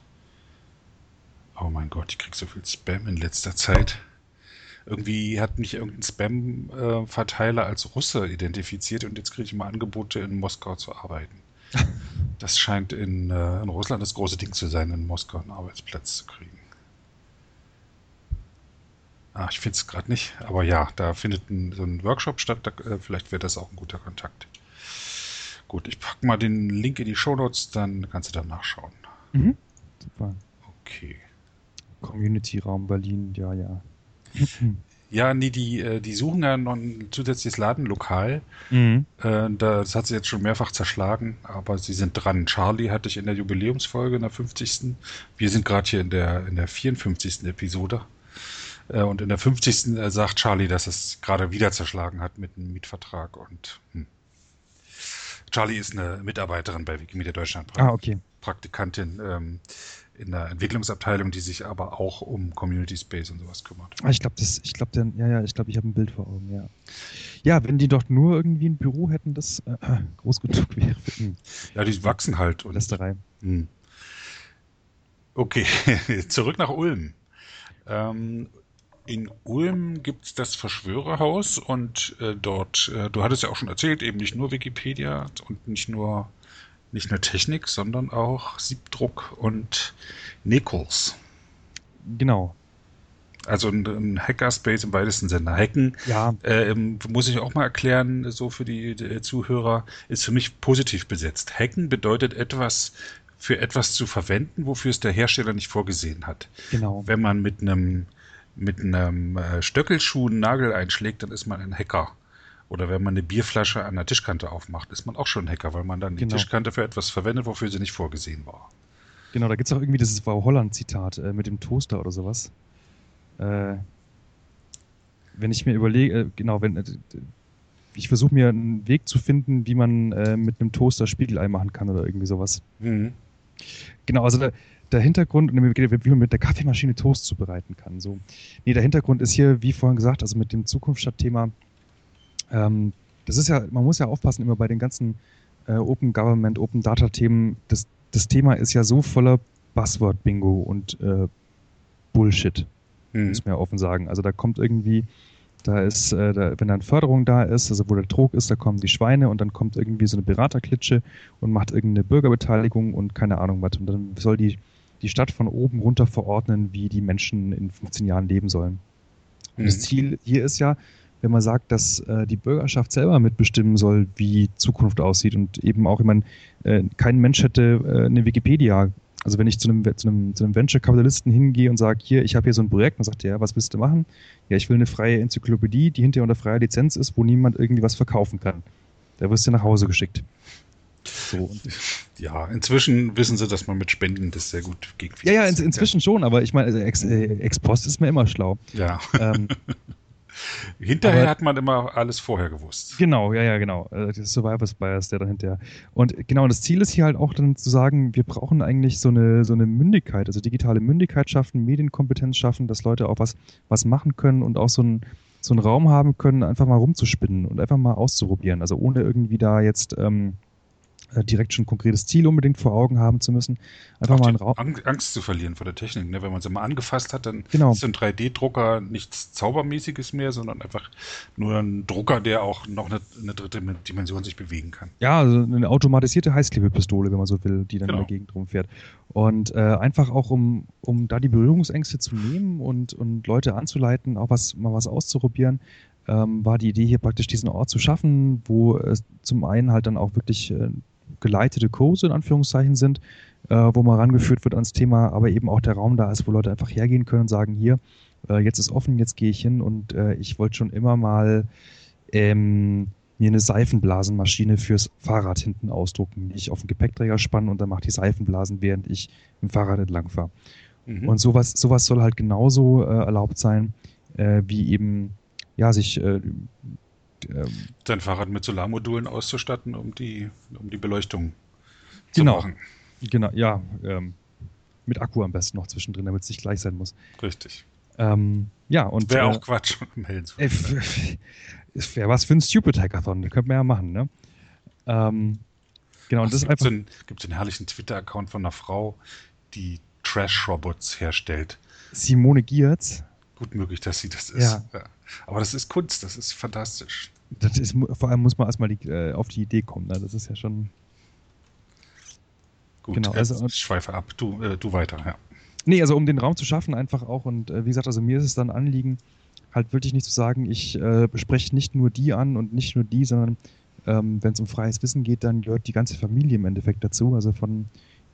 A: Oh mein Gott, ich krieg so viel Spam in letzter Zeit. Irgendwie hat mich irgendein Spam-Verteiler als Russe identifiziert und jetzt kriege ich mal Angebote, in Moskau zu arbeiten. Das scheint in, äh, in Russland das große Ding zu sein, in Moskau einen Arbeitsplatz zu kriegen. Ah, ich finde es gerade nicht, aber ja, da findet ein, so ein Workshop statt, da, äh, vielleicht wäre das auch ein guter Kontakt. Gut, ich packe mal den Link in die Shownotes, dann kannst du da nachschauen.
B: Mhm. Super.
A: Okay.
B: Community-Raum Berlin, ja, ja.
A: Ja, nee, die, äh, die suchen ja noch ein zusätzliches Ladenlokal.
B: Mhm.
A: Äh, das hat sie jetzt schon mehrfach zerschlagen, aber sie sind dran. Charlie hatte ich in der Jubiläumsfolge, in der 50. Wir sind gerade hier in der, in der 54. Episode. Äh, und in der 50. äh, sagt Charlie, dass es gerade wieder zerschlagen hat mit einem Mietvertrag. Und hm. Charlie ist eine Mitarbeiterin bei Wikimedia Deutschland,
B: Ah, okay.
A: Praktikantin ähm, in der Entwicklungsabteilung, die sich aber auch um Community Space und sowas kümmert.
B: Ah, ich glaube, das, ich glaube, ja, ja, ich glaube, ich habe ein Bild vor Augen, ja. Ja, wenn die doch nur irgendwie ein Büro hätten, das äh, groß genug wäre. Hm,
A: Ja, die wachsen halt. Und
B: Lästerei.
A: Hm. Okay, zurück nach Ulm. Ähm, in Ulm gibt es das Verschwörerhaus und äh, dort, äh, du hattest ja auch schon erzählt, eben nicht nur Wikipedia und nicht nur, nicht nur Technik, sondern auch Siebdruck und Nichols.
B: Genau.
A: Also ein, ein Hackerspace im weitesten Sinne. Hacken
B: Ja,
A: ähm, muss ich auch mal erklären, so für die, die Zuhörer, ist für mich positiv besetzt. Hacken bedeutet etwas für etwas zu verwenden, wofür es der Hersteller nicht vorgesehen hat.
B: genau.
A: Wenn man mit einem mit einem äh, Stöckelschuh einen Nagel einschlägt, dann ist man ein Hacker. Oder wenn man eine Bierflasche an der Tischkante aufmacht, ist man auch schon ein Hacker, weil man dann die
B: Genau.
A: Tischkante für etwas verwendet, wofür sie nicht vorgesehen war.
B: Genau, da gibt es auch irgendwie dieses Frau Holland-Zitat äh, mit dem Toaster oder sowas. Äh, wenn ich mir überlege, äh, genau, wenn äh, ich versuche mir einen Weg zu finden, wie man äh, mit einem Toaster Spiegelei machen kann oder irgendwie sowas.
A: Mhm.
B: Genau, also der, der Hintergrund, wie man mit der Kaffeemaschine Toast zubereiten kann. So. Nee, der Hintergrund ist hier, wie vorhin gesagt, also mit dem Zukunftsstadtthema, ähm, das ist ja, man muss ja aufpassen immer bei den ganzen äh, Open Government, Open Data Themen, das, das Thema ist ja so voller Buzzword-Bingo und äh, Bullshit,
A: Mhm.
B: muss man ja offen sagen. Also da kommt irgendwie, da ist, äh, da, wenn dann Förderung da ist, also wo der Druck ist, da kommen die Schweine und dann kommt irgendwie so eine Beraterklitsche und macht irgendeine Bürgerbeteiligung und keine Ahnung was. Und dann soll die, die Stadt von oben runter verordnen, wie die Menschen in 15 Jahren leben sollen. Und das
A: Mhm.
B: Ziel hier ist ja, wenn man sagt, dass äh, die Bürgerschaft selber mitbestimmen soll, wie Zukunft aussieht und eben auch, ich meine, äh, kein Mensch hätte äh, eine Wikipedia. Also wenn ich zu einem, zu einem, zu einem Venture-Kapitalisten hingehe und sage, hier, ich habe hier so ein Projekt, dann sagt er, ja, was willst du machen? Ja, ich will eine freie Enzyklopädie, die hinterher unter freier Lizenz ist, wo niemand irgendwie was verkaufen kann. Da wirst du nach Hause geschickt. So,
A: Ja, inzwischen wissen sie, dass man mit Spenden das sehr gut gegen
B: ja, ja, in, inzwischen schon, aber ich meine, also ex, äh, ex post ist mir immer schlau.
A: Ja.
B: Ähm,
A: Hinterher
B: Aber-
A: hat man immer alles vorher gewusst.
B: Genau, ja, ja, genau. Äh, Das Survivors Bias, der dahinter. Und genau, das Ziel ist hier halt auch dann zu sagen, wir brauchen eigentlich so eine, so eine Mündigkeit, also digitale Mündigkeit schaffen, Medienkompetenz schaffen, dass Leute auch was, was machen können und auch so einen, so einen Raum haben können, einfach mal rumzuspinnen und einfach mal auszuprobieren. Also ohne irgendwie da jetzt ähm, äh, direkt schon ein konkretes Ziel unbedingt vor Augen haben zu müssen. Einfach
A: Auch
B: mal einen Raum.
A: Ang- Angst zu verlieren vor der Technik. Ne? Wenn man sie mal angefasst hat, dann
B: Genau.
A: ist so ein 3D-Drucker nichts Zaubermäßiges mehr, sondern einfach nur ein Drucker, der auch noch eine, eine dritte Dimension sich bewegen kann.
B: Ja, also eine automatisierte Heißklebepistole, wenn man so will, die dann
A: Genau.
B: in der Gegend rumfährt. Und äh, einfach auch, um, um da die Berührungsängste zu nehmen und, und Leute anzuleiten, auch was, mal was auszuprobieren, ähm, war die Idee hier praktisch diesen Ort zu schaffen, wo es zum einen halt dann auch wirklich äh, geleitete Kurse in Anführungszeichen sind, äh, wo man rangeführt wird ans Thema, aber eben auch der Raum da ist, wo Leute einfach hergehen können und sagen, hier, äh, jetzt ist offen, jetzt gehe ich hin und äh, ich wollte schon immer mal ähm, mir eine Seifenblasenmaschine fürs Fahrrad hinten ausdrucken, die ich auf den Gepäckträger spanne und dann macht die Seifenblasen, während ich im Fahrrad entlang fahre.
A: Mhm.
B: Und sowas, sowas soll halt genauso äh, erlaubt sein, äh, wie eben ja, sich äh,
A: Dein Fahrrad mit Solarmodulen auszustatten, um die, um die Beleuchtung
B: zu genau, machen. Genau, ja. Ähm, mit Akku am besten noch zwischendrin, damit es nicht gleich sein muss.
A: Richtig.
B: Ähm, ja, und.
A: Wäre auch äh, Quatsch, um
B: hellen zu Wäre was für ein Stupid Hackathon, das könnte man ja machen, ne? Ähm, genau,
A: und das ist einfach. Gibt es einen herrlichen Twitter-Account von einer Frau, die Trash-Robots herstellt.
B: Simone Giertz.
A: Gut möglich, dass sie das ist. Ja. ja. Aber das ist Kunst, das ist fantastisch.
B: Das ist, vor allem muss man erstmal die, äh, auf die Idee kommen. Ne? Das ist ja schon.
A: Gut, genau, also, ich schweife ab. Du, äh, du weiter, ja.
B: Nee, also um den Raum zu schaffen, einfach auch. Und äh, wie gesagt, also mir ist es dann Anliegen, halt wirklich nicht zu sagen, ich äh, spreche nicht nur die an und nicht nur die, sondern ähm, wenn es um freies Wissen geht, dann gehört die ganze Familie im Endeffekt dazu. Also von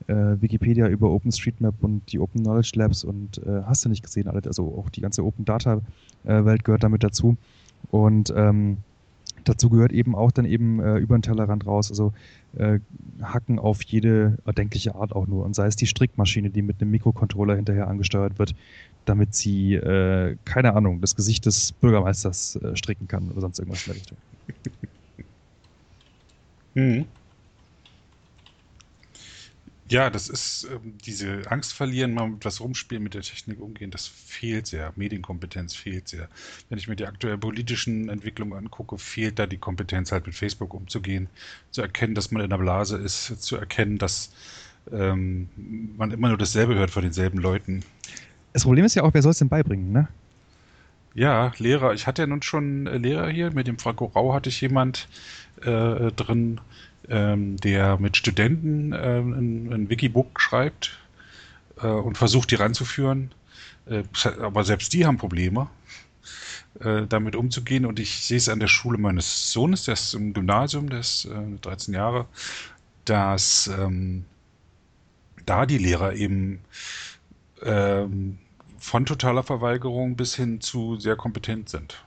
B: äh, Wikipedia über OpenStreetMap und die Open Knowledge Labs und äh, hast du nicht gesehen, also auch die ganze Open Data äh, Welt gehört damit dazu. Und ähm, dazu gehört eben auch dann eben äh, über den Tellerrand raus, also äh, Hacken auf jede erdenkliche Art auch nur. Und sei es die Strickmaschine, die mit einem Mikrocontroller hinterher angesteuert wird, damit sie, äh, keine Ahnung, das Gesicht des Bürgermeisters äh, stricken kann oder sonst irgendwas in der Richtung.
A: Mhm. Ja, das ist ähm, diese Angst verlieren, mal mit was rumspielen, mit der Technik umgehen, das fehlt sehr. Medienkompetenz fehlt sehr. Wenn ich mir die aktuellen politischen Entwicklungen angucke, fehlt da die Kompetenz, halt mit Facebook umzugehen, zu erkennen, dass man in der Blase ist, zu erkennen, dass ähm, man immer nur dasselbe hört von denselben Leuten.
B: Das Problem ist ja auch, wer soll es denn beibringen, ne?
A: Ja, Lehrer. Ich hatte ja nun schon äh, Lehrer hier. Mit dem Franco Rau hatte ich jemand äh, drin, ähm, der mit Studenten ähm, ein, ein Wikibook schreibt äh, und versucht, die ranzuführen. Äh, aber selbst die haben Probleme, äh, damit umzugehen. Und ich sehe es an der Schule meines Sohnes, der ist im Gymnasium, der ist 13 äh, Jahre, dass ähm, da die Lehrer eben ähm, von totaler Verweigerung bis hin zu sehr kompetent sind.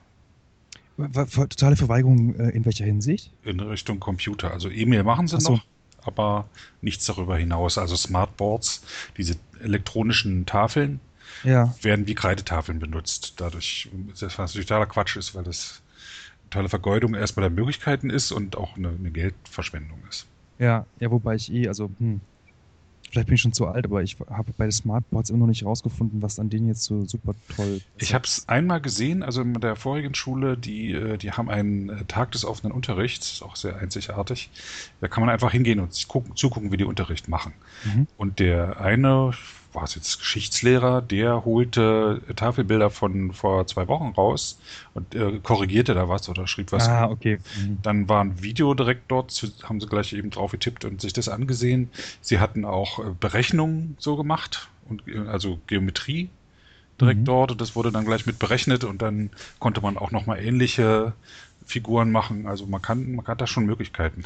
B: Totale Verweigerung äh, in welcher Hinsicht?
A: In Richtung Computer. Also E-Mail machen sie so. noch, aber nichts darüber hinaus. Also Smartboards, diese elektronischen Tafeln, ja. werden wie Kreidetafeln benutzt. Dadurch, was natürlich totaler Quatsch ist, weil das totale Vergeudung erstmal der Möglichkeiten ist und auch eine, eine Geldverschwendung ist.
B: Ja, ja, wobei ich eh, also hm, Vielleicht bin ich schon zu alt, aber ich habe bei den Smartboards immer noch nicht rausgefunden, was an denen jetzt so super toll ist.
A: Ich habe es einmal gesehen, also in der vorigen Schule, die, äh, die haben einen äh, Tag des offenen Unterrichts, auch sehr einzigartig. Da kann man einfach hingehen und gucken, zugucken, wie die Unterricht machen. Mhm. Und der eine, war es jetzt Geschichtslehrer, der holte Tafelbilder von vor zwei Wochen raus und äh, korrigierte da was oder schrieb was.
B: Ah, okay.
A: Mhm. Dann war ein Video direkt dort, haben sie gleich eben drauf getippt und sich das angesehen. Sie hatten auch äh, Berechnungen so gemacht und äh, also Geometrie direkt mhm. dort und das wurde dann gleich mit berechnet und dann konnte man auch nochmal ähnliche Figuren machen. Also man kann, man hat da schon Möglichkeiten.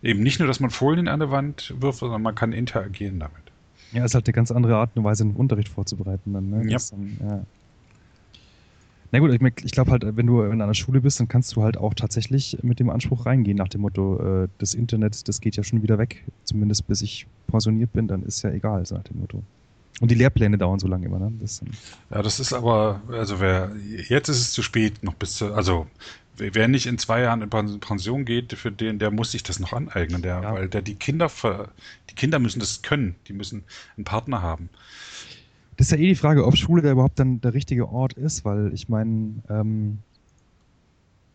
A: eben nicht nur, dass man Folien an der Wand wirft, sondern man kann interagieren damit.
B: Ja, ist halt eine ganz andere Art und Weise, einen Unterricht vorzubereiten. Dann, ne?
A: ja.
B: Dann, ja. Na gut, ich, ich glaube halt, wenn du in einer Schule bist, dann kannst du halt auch tatsächlich mit dem Anspruch reingehen, nach dem Motto, äh, das Internet, das geht ja schon wieder weg, zumindest bis ich pensioniert bin, dann ist ja egal, so nach dem Motto. Und die Lehrpläne dauern so lange immer, ne?
A: Das, ja, das ist aber, also wer, jetzt ist es zu spät, noch bis zu, also wer nicht in zwei Jahren in Pension geht, für den, der muss sich das noch aneignen, der, ja. weil der die Kinder, die Kinder müssen das können, die müssen einen Partner haben.
B: Das ist ja eh die Frage, ob Schule da überhaupt dann der richtige Ort ist, weil ich meine, ähm,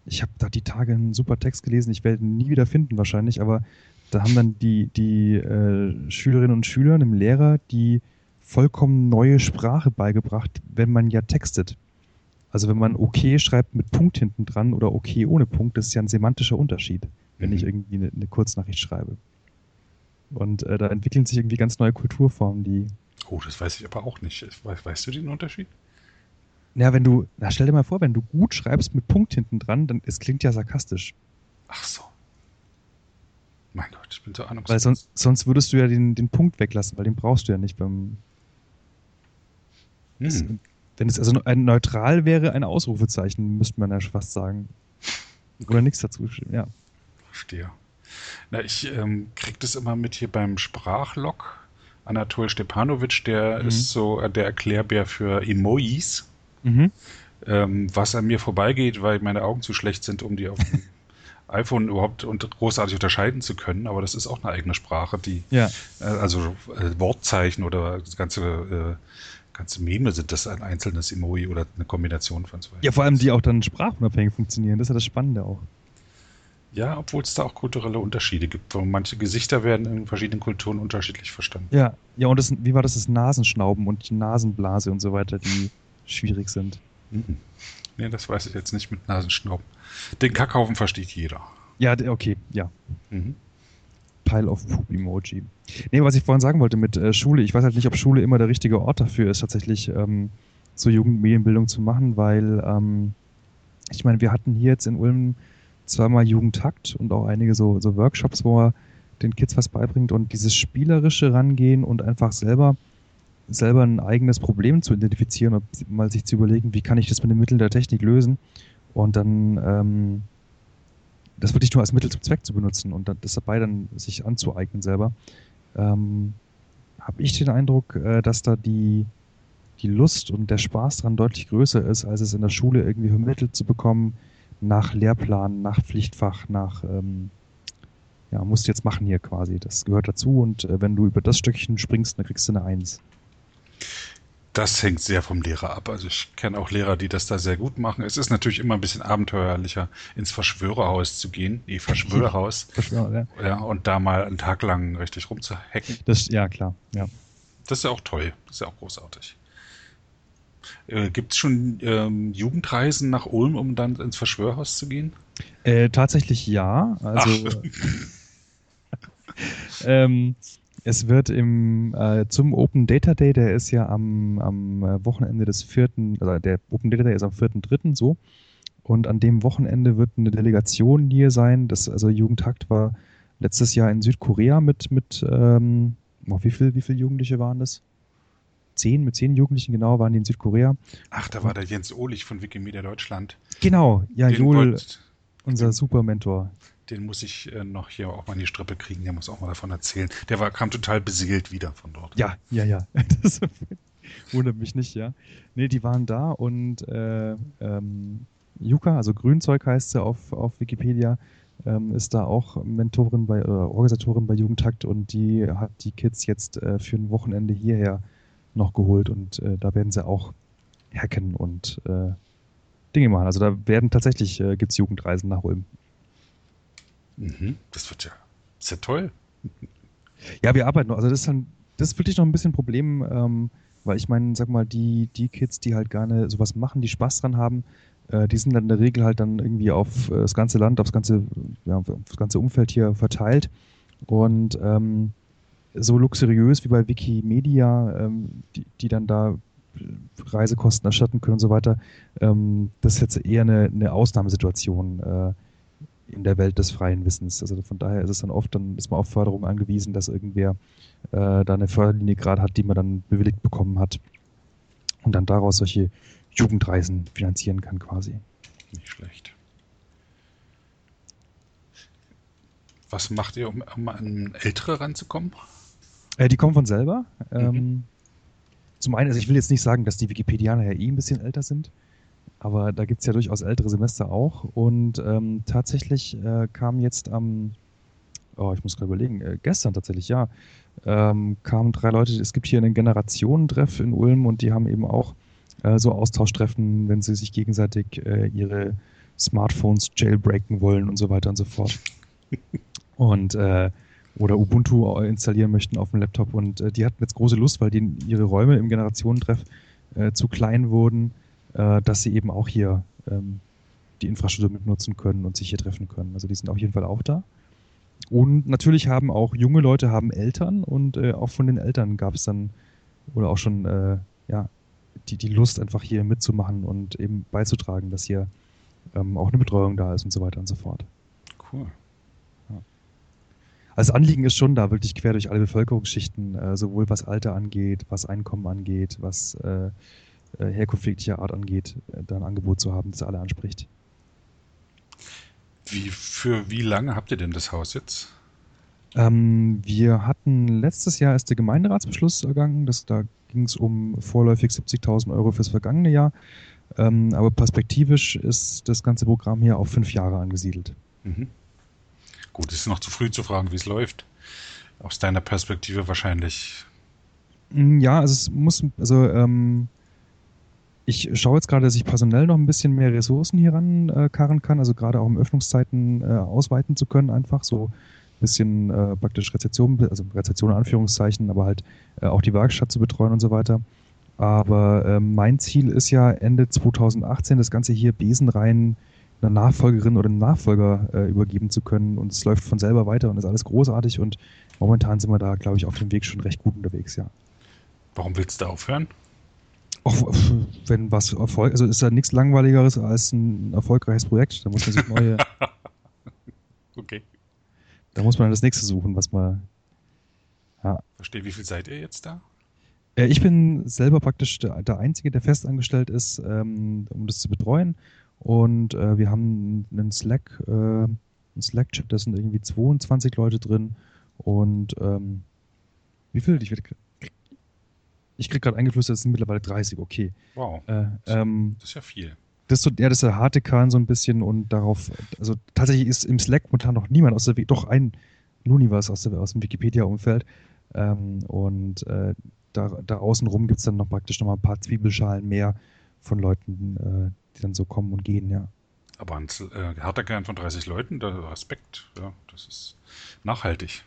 B: ich habe da die Tage einen super Text gelesen, ich werde ihn nie wieder finden wahrscheinlich, aber da haben dann die, die äh, Schülerinnen und Schüler einem Lehrer die vollkommen neue Sprache beigebracht, wenn man ja textet. Also wenn man okay schreibt mit Punkt hinten dran oder okay ohne Punkt, das ist ja ein semantischer Unterschied, wenn mhm. ich irgendwie eine, eine, Kurznachricht schreibe. Und äh, da entwickeln sich irgendwie ganz neue Kulturformen, die.
A: Oh, das weiß ich aber auch nicht. Weißt, weißt du den Unterschied?
B: Ja, wenn du, na stell dir mal vor, wenn du gut schreibst mit Punkt hinten dran, dann es klingt ja sarkastisch.
A: Ach so. Mein Gott, ich bin so ahnungslos.
B: Weil sonst, sonst würdest du ja den, den Punkt weglassen, weil den brauchst du ja nicht beim. Hm. Wenn es also ein neutral wäre, ein Ausrufezeichen, müsste man ja fast sagen. Oder nichts dazu ja.
A: Verstehe. Na, ich ähm, krieg das immer mit hier beim Sprachlog. Anatol Stepanovic, der mhm. ist so äh, der Erklärbär für Emojis. Mhm. ähm, was an mir vorbeigeht, weil meine Augen zu schlecht sind, um die auf dem iPhone überhaupt großartig unterscheiden zu können. Aber das ist auch eine eigene Sprache, die,
B: Ja.
A: äh, also äh, Wortzeichen oder das ganze, äh, ganze Meme sind das ein einzelnes Emoji oder eine Kombination von zwei.
B: Ja, vor allem die auch dann sprachunabhängig funktionieren. Das ist ja das Spannende auch.
A: Ja, obwohl es da auch kulturelle Unterschiede gibt. Manche Gesichter werden in verschiedenen Kulturen unterschiedlich verstanden.
B: Ja, ja, und das, wie war das, das Nasenschnauben und die Nasenblase und so weiter, die schwierig sind.
A: Mhm. Nee, das weiß ich jetzt nicht mit Nasenschnauben. Den Kackhaufen versteht jeder.
B: Ja, okay, ja.
A: Mhm.
B: Pile of Poop Emoji. Nee, was ich vorhin sagen wollte mit äh, Schule, ich weiß halt nicht, ob Schule immer der richtige Ort dafür ist, tatsächlich ähm, so Jugendmedienbildung zu machen, weil ähm, ich meine, wir hatten hier jetzt in Ulm zweimal Jugendtakt und auch einige so, so Workshops, wo er den Kids was beibringt und dieses spielerische Rangehen und einfach selber selber ein eigenes Problem zu identifizieren und mal sich zu überlegen, wie kann ich das mit den Mitteln der Technik lösen und dann ähm, das wirklich nur als Mittel zum Zweck zu benutzen und dann, das dabei dann sich anzueignen selber, ähm, habe ich den Eindruck, äh, dass da die, die Lust und der Spaß dran deutlich größer ist, als es in der Schule irgendwie vermittelt zu bekommen, nach Lehrplan, nach Pflichtfach, nach, ähm, ja, musst du jetzt machen hier quasi. Das gehört dazu und äh, wenn du über das Stückchen springst, dann kriegst du eine Eins.
A: Das hängt sehr vom Lehrer ab. Also ich kenne auch Lehrer, die das da sehr gut machen. Es ist natürlich immer ein bisschen abenteuerlicher, ins Verschwörerhaus zu gehen. Nee, Verschwörerhaus.
B: Ja,
A: ja, und da mal einen Tag lang richtig rumzuhacken.
B: das, ja klar, ja.
A: Das ist ja auch toll. Das ist ja auch großartig. Äh, Gibt es schon ähm, Jugendreisen nach Ulm, um dann ins Verschwörerhaus zu gehen?
B: Äh, tatsächlich ja. Also ähm, es wird im äh, zum Open Data Day, der ist ja am, am äh, Wochenende des vierten, also der Open Data Day ist am 4.3. so. Und an dem Wochenende wird eine Delegation hier sein. Das, also Jugendhakt war letztes Jahr in Südkorea mit, mit ähm, oh, wie viel, wie viele Jugendliche waren das? Zehn, mit zehn Jugendlichen genau waren die in Südkorea.
A: Ach, da war der Jens Ohlich von Wikimedia Deutschland.
B: Genau, ja,
A: Den
B: Joel,
A: wollt-
B: unser Super-Mentor.
A: Den muss ich äh, noch hier auch mal in die Strippe kriegen. Der muss auch mal davon erzählen. Der war, kam total beseelt wieder von dort.
B: Ja, ja, ja. Das wundert mich nicht, ja. Nee, die waren da und äh, ähm, Yuka, also Grünzeug heißt sie auf, auf Wikipedia, ähm, ist da auch Mentorin bei oder Organisatorin bei Jugendtakt und die hat die Kids jetzt äh, für ein Wochenende hierher noch geholt und äh, da werden sie auch hacken und äh, Dinge machen. Also da werden tatsächlich äh, gibt's Jugendreisen nach Ulm.
A: Mhm. Das wird ja, ist ja toll.
B: Ja, wir arbeiten noch. Also das ist dann, das ist wirklich noch ein bisschen ein Problem, ähm, weil ich meine, sag mal, die, die Kids, die halt gerne sowas machen, die Spaß dran haben, äh, die sind dann in der Regel halt dann irgendwie auf äh, das ganze Land, aufs ganze, ja, auf das ganze Umfeld hier verteilt. Und ähm, so luxuriös wie bei Wikimedia, ähm, die, die dann da Reisekosten erstatten können und so weiter, ähm, das ist jetzt eher eine, eine Ausnahmesituation äh, in der Welt des freien Wissens. Also von daher ist es dann oft, dann ist man auf Förderung angewiesen, dass irgendwer äh, da eine Förderlinie gerade hat, die man dann bewilligt bekommen hat und dann daraus solche Jugendreisen finanzieren kann quasi.
A: Nicht schlecht. Was macht ihr, um, um an Ältere ranzukommen?
B: Äh, die kommen von selber.
A: Mhm.
B: Ähm, zum einen, also ich will jetzt nicht sagen, dass die Wikipedianer ja eh ein bisschen älter sind, aber da gibt es ja durchaus ältere Semester auch. Und ähm, tatsächlich äh, kam jetzt am, oh, ich muss gerade überlegen, äh, gestern tatsächlich, ja, ähm, kamen drei Leute, es gibt hier einen Generationentreff in Ulm und die haben eben auch äh, so Austausch-Treffen, wenn sie sich gegenseitig äh, ihre Smartphones jailbreaken wollen und so weiter und so fort. und äh, oder Ubuntu installieren möchten auf dem Laptop. Und äh, die hatten jetzt große Lust, weil die, ihre Räume im Generationentreff zu klein wurden, äh, dass sie eben auch hier ähm, die Infrastruktur mitnutzen können und sich hier treffen können. Also die sind auf jeden Fall auch da. Und natürlich haben auch junge Leute haben Eltern und äh, auch von den Eltern gab es dann oder auch schon äh, ja die, die Lust einfach hier mitzumachen und eben beizutragen, dass hier ähm, auch eine Betreuung da ist und so weiter und so fort.
A: Cool.
B: Also das Anliegen ist schon da, wirklich quer durch alle Bevölkerungsschichten, äh, sowohl was Alter angeht, was Einkommen angeht, was äh, herkunftlicher Art angeht, äh, da ein Angebot zu haben, das alle anspricht.
A: Wie, für wie lange habt ihr denn das Haus jetzt?
B: Ähm, wir hatten letztes Jahr erst der Gemeinderatsbeschluss ergangen, das, da ging es um vorläufig 70.000 Euro fürs vergangene Jahr. Ähm, aber perspektivisch ist das ganze Programm hier auf fünf Jahre angesiedelt. Mhm.
A: Gut, es ist noch zu früh zu fragen, wie es läuft. Aus deiner Perspektive wahrscheinlich.
B: Mm, ja, also es muss, also ähm, ich schaue jetzt gerade, dass ich personell noch ein bisschen mehr Ressourcen hier rankarren äh, kann, also gerade auch um Öffnungszeiten äh, ausweiten zu können, einfach so ein bisschen äh, praktisch Rezeption, also Rezeption in Anführungszeichen, aber halt äh, auch die Werkstatt zu betreuen und so weiter. Aber äh, mein Ziel ist ja Ende 2018 das Ganze hier besenrein einer Nachfolgerin oder einem Nachfolger äh, übergeben zu können und es läuft von selber weiter und ist alles großartig und momentan sind wir da, glaube ich, auf dem Weg schon recht gut unterwegs, ja.
A: Warum willst du aufhören?
B: Auch wenn was Erfolg, also ist ja nichts langweiligeres als ein erfolgreiches Projekt. Da muss man sich neue.
A: okay.
B: Da muss man das nächste suchen, was man.
A: Ja. Verstehe, wie viel seid ihr jetzt da?
B: Äh, ich bin selber praktisch der, Einzige, der festangestellt ist, ähm, um das zu betreuen. Und äh, wir haben einen Slack, äh, einen Slack-Chat, da sind irgendwie 22 Leute drin. Und ähm, wie viel? Ich, ich krieg gerade eingeflüstert, es sind mittlerweile 30, okay.
A: Wow. Äh, ähm, das ist ja viel.
B: Das ist so, ja, das ist der harte Kern so ein bisschen und darauf, also tatsächlich ist im Slack momentan noch niemand aus der, doch ein Luniverse aus, aus dem Wikipedia-Umfeld. Ähm, und äh, da, da außenrum gibt es dann noch praktisch noch mal ein paar Zwiebelschalen mehr von Leuten, äh, die dann so kommen und gehen, ja.
A: Aber ein äh, harter Kern von 30 Leuten, der Respekt, ja, das ist nachhaltig.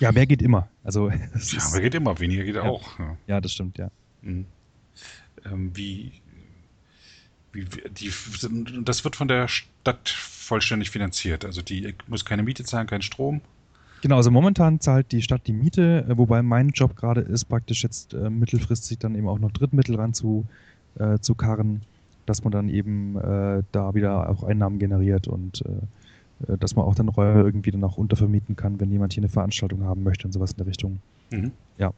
B: Ja, mehr geht immer. Also,
A: ja, mehr geht immer, weniger geht
B: ja.
A: auch.
B: Ja. ja. das stimmt, ja. Mhm.
A: Ähm, wie, wie, die, das wird von der Stadt vollständig finanziert. Also die muss keine Miete zahlen, keinen Strom.
B: Genau, also momentan zahlt die Stadt die Miete, äh, wobei mein Job gerade ist, praktisch jetzt äh, mittelfristig dann eben auch noch Drittmittel ran zu, äh, zu karren, dass man dann eben äh, da wieder auch Einnahmen generiert und äh, dass man auch dann Räume irgendwie dann auch untervermieten kann, wenn jemand hier eine Veranstaltung haben möchte und sowas in der Richtung. Mhm. Ja.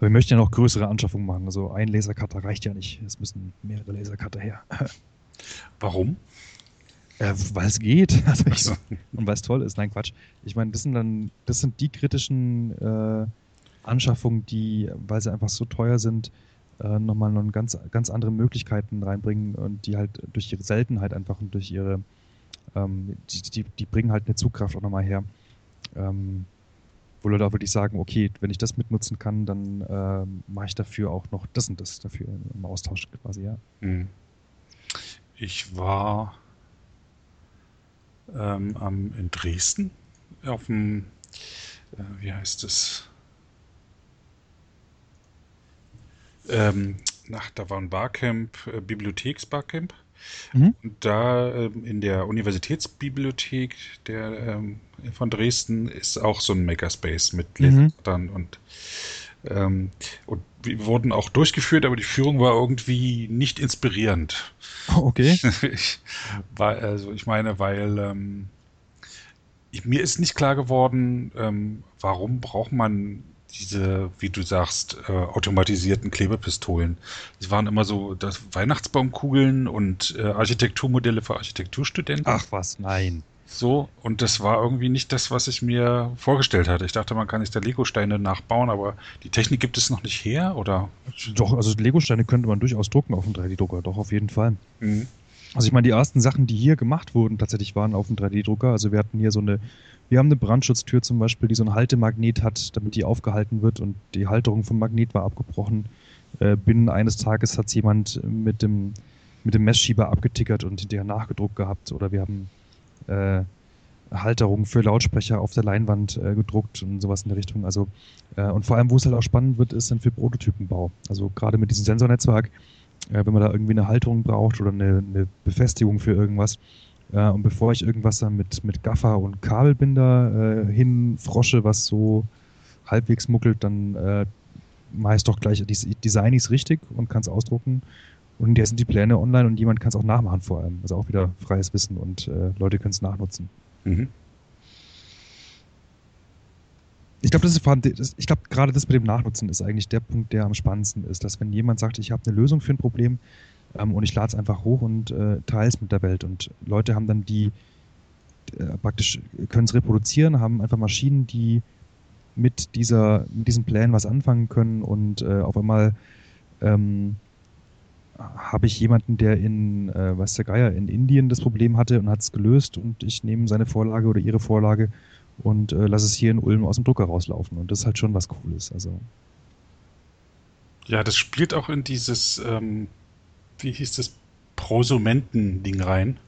B: Aber wir möchten ja noch größere Anschaffungen machen. Also ein Lasercutter reicht ja nicht. Es müssen mehrere Lasercutter her.
A: Warum?
B: Äh, weil es geht. Also ich, so. Und weil es toll ist. Nein, Quatsch. Ich meine, das sind dann, das sind die kritischen äh, Anschaffungen, die, weil sie einfach so teuer sind, äh, nochmal noch ganz, ganz andere Möglichkeiten reinbringen und die halt durch ihre Seltenheit einfach und durch ihre, ähm, die, die, die, bringen halt eine Zugkraft auch nochmal her. Ähm, wo Leute auch wirklich sagen, okay, wenn ich das mitnutzen kann, dann äh, mache ich dafür auch noch das und das dafür im Austausch quasi, ja. Hm.
A: Ich war ähm, am, in Dresden auf dem, äh, wie heißt es? Ähm, ach, da war ein Barcamp, äh, Bibliotheksbarcamp. Mhm. Und da ähm, in der Universitätsbibliothek der, ähm, von Dresden ist auch so ein Makerspace mit Lesern mhm. und ähm, und wir wurden auch durchgeführt, aber die Führung war irgendwie nicht inspirierend.
B: Oh, okay.
A: ich, weil, also ich meine, weil ähm, ich, mir ist nicht klar geworden, ähm, warum braucht man diese, wie du sagst, äh, automatisierten Klebepistolen. Die waren immer so das Weihnachtsbaumkugeln und äh, Architekturmodelle für Architekturstudenten.
B: Ach was, nein.
A: So, und das war irgendwie nicht das, was ich mir vorgestellt hatte. Ich dachte, man kann sich da Lego-Steine nachbauen, aber die Technik gibt es noch nicht her, oder?
B: Doch, also Lego-Steine könnte man durchaus drucken auf dem 3D-Drucker, doch, auf jeden Fall. Mhm. Also ich meine, die ersten Sachen, die hier gemacht wurden, tatsächlich waren auf dem 3D-Drucker. Also wir hatten hier so eine, wir haben eine Brandschutztür zum Beispiel, die so ein Haltemagnet hat, damit die aufgehalten wird und die Halterung vom Magnet war abgebrochen. Äh, binnen eines Tages hat jemand mit dem, mit dem Messschieber abgetickert und hinterher nachgedruckt gehabt. Oder wir haben äh, Halterung für Lautsprecher auf der Leinwand äh, gedruckt und sowas in der Richtung. Also äh, und vor allem, wo es halt auch spannend wird, ist dann für Prototypenbau. Also gerade mit diesem Sensornetzwerk, äh, wenn man da irgendwie eine Halterung braucht oder eine, eine Befestigung für irgendwas. Äh, und bevor ich irgendwas dann mit, mit Gaffer und Kabelbinder äh, hinfrosche, was so halbwegs muckelt, dann äh, mache ich doch gleich, Design ist richtig und kann es ausdrucken und hier sind die Pläne online und jemand kann es auch nachmachen vor allem. Also auch wieder freies Wissen und äh, Leute können es nachnutzen. Mhm. Ich glaube, das ist, ich glaube, gerade das mit dem Nachnutzen ist eigentlich der Punkt, der am spannendsten ist, dass wenn jemand sagt, ich habe eine Lösung für ein Problem ähm, und ich lade es einfach hoch und äh, teile es mit der Welt. Und Leute haben dann die äh, praktisch können es reproduzieren, haben einfach Maschinen, die mit dieser mit diesen Plänen was anfangen können. Und äh, auf einmal ähm, habe ich jemanden, der in, äh, weiß der Geier, in Indien das Problem hatte und hat es gelöst. Und ich nehme seine Vorlage oder ihre Vorlage und äh, lasse es hier in Ulm aus dem Drucker rauslaufen. Und das ist halt schon was Cooles. Also.
A: Ja, das spielt auch in dieses, ähm, wie hieß das, Prosumenten-Ding rein.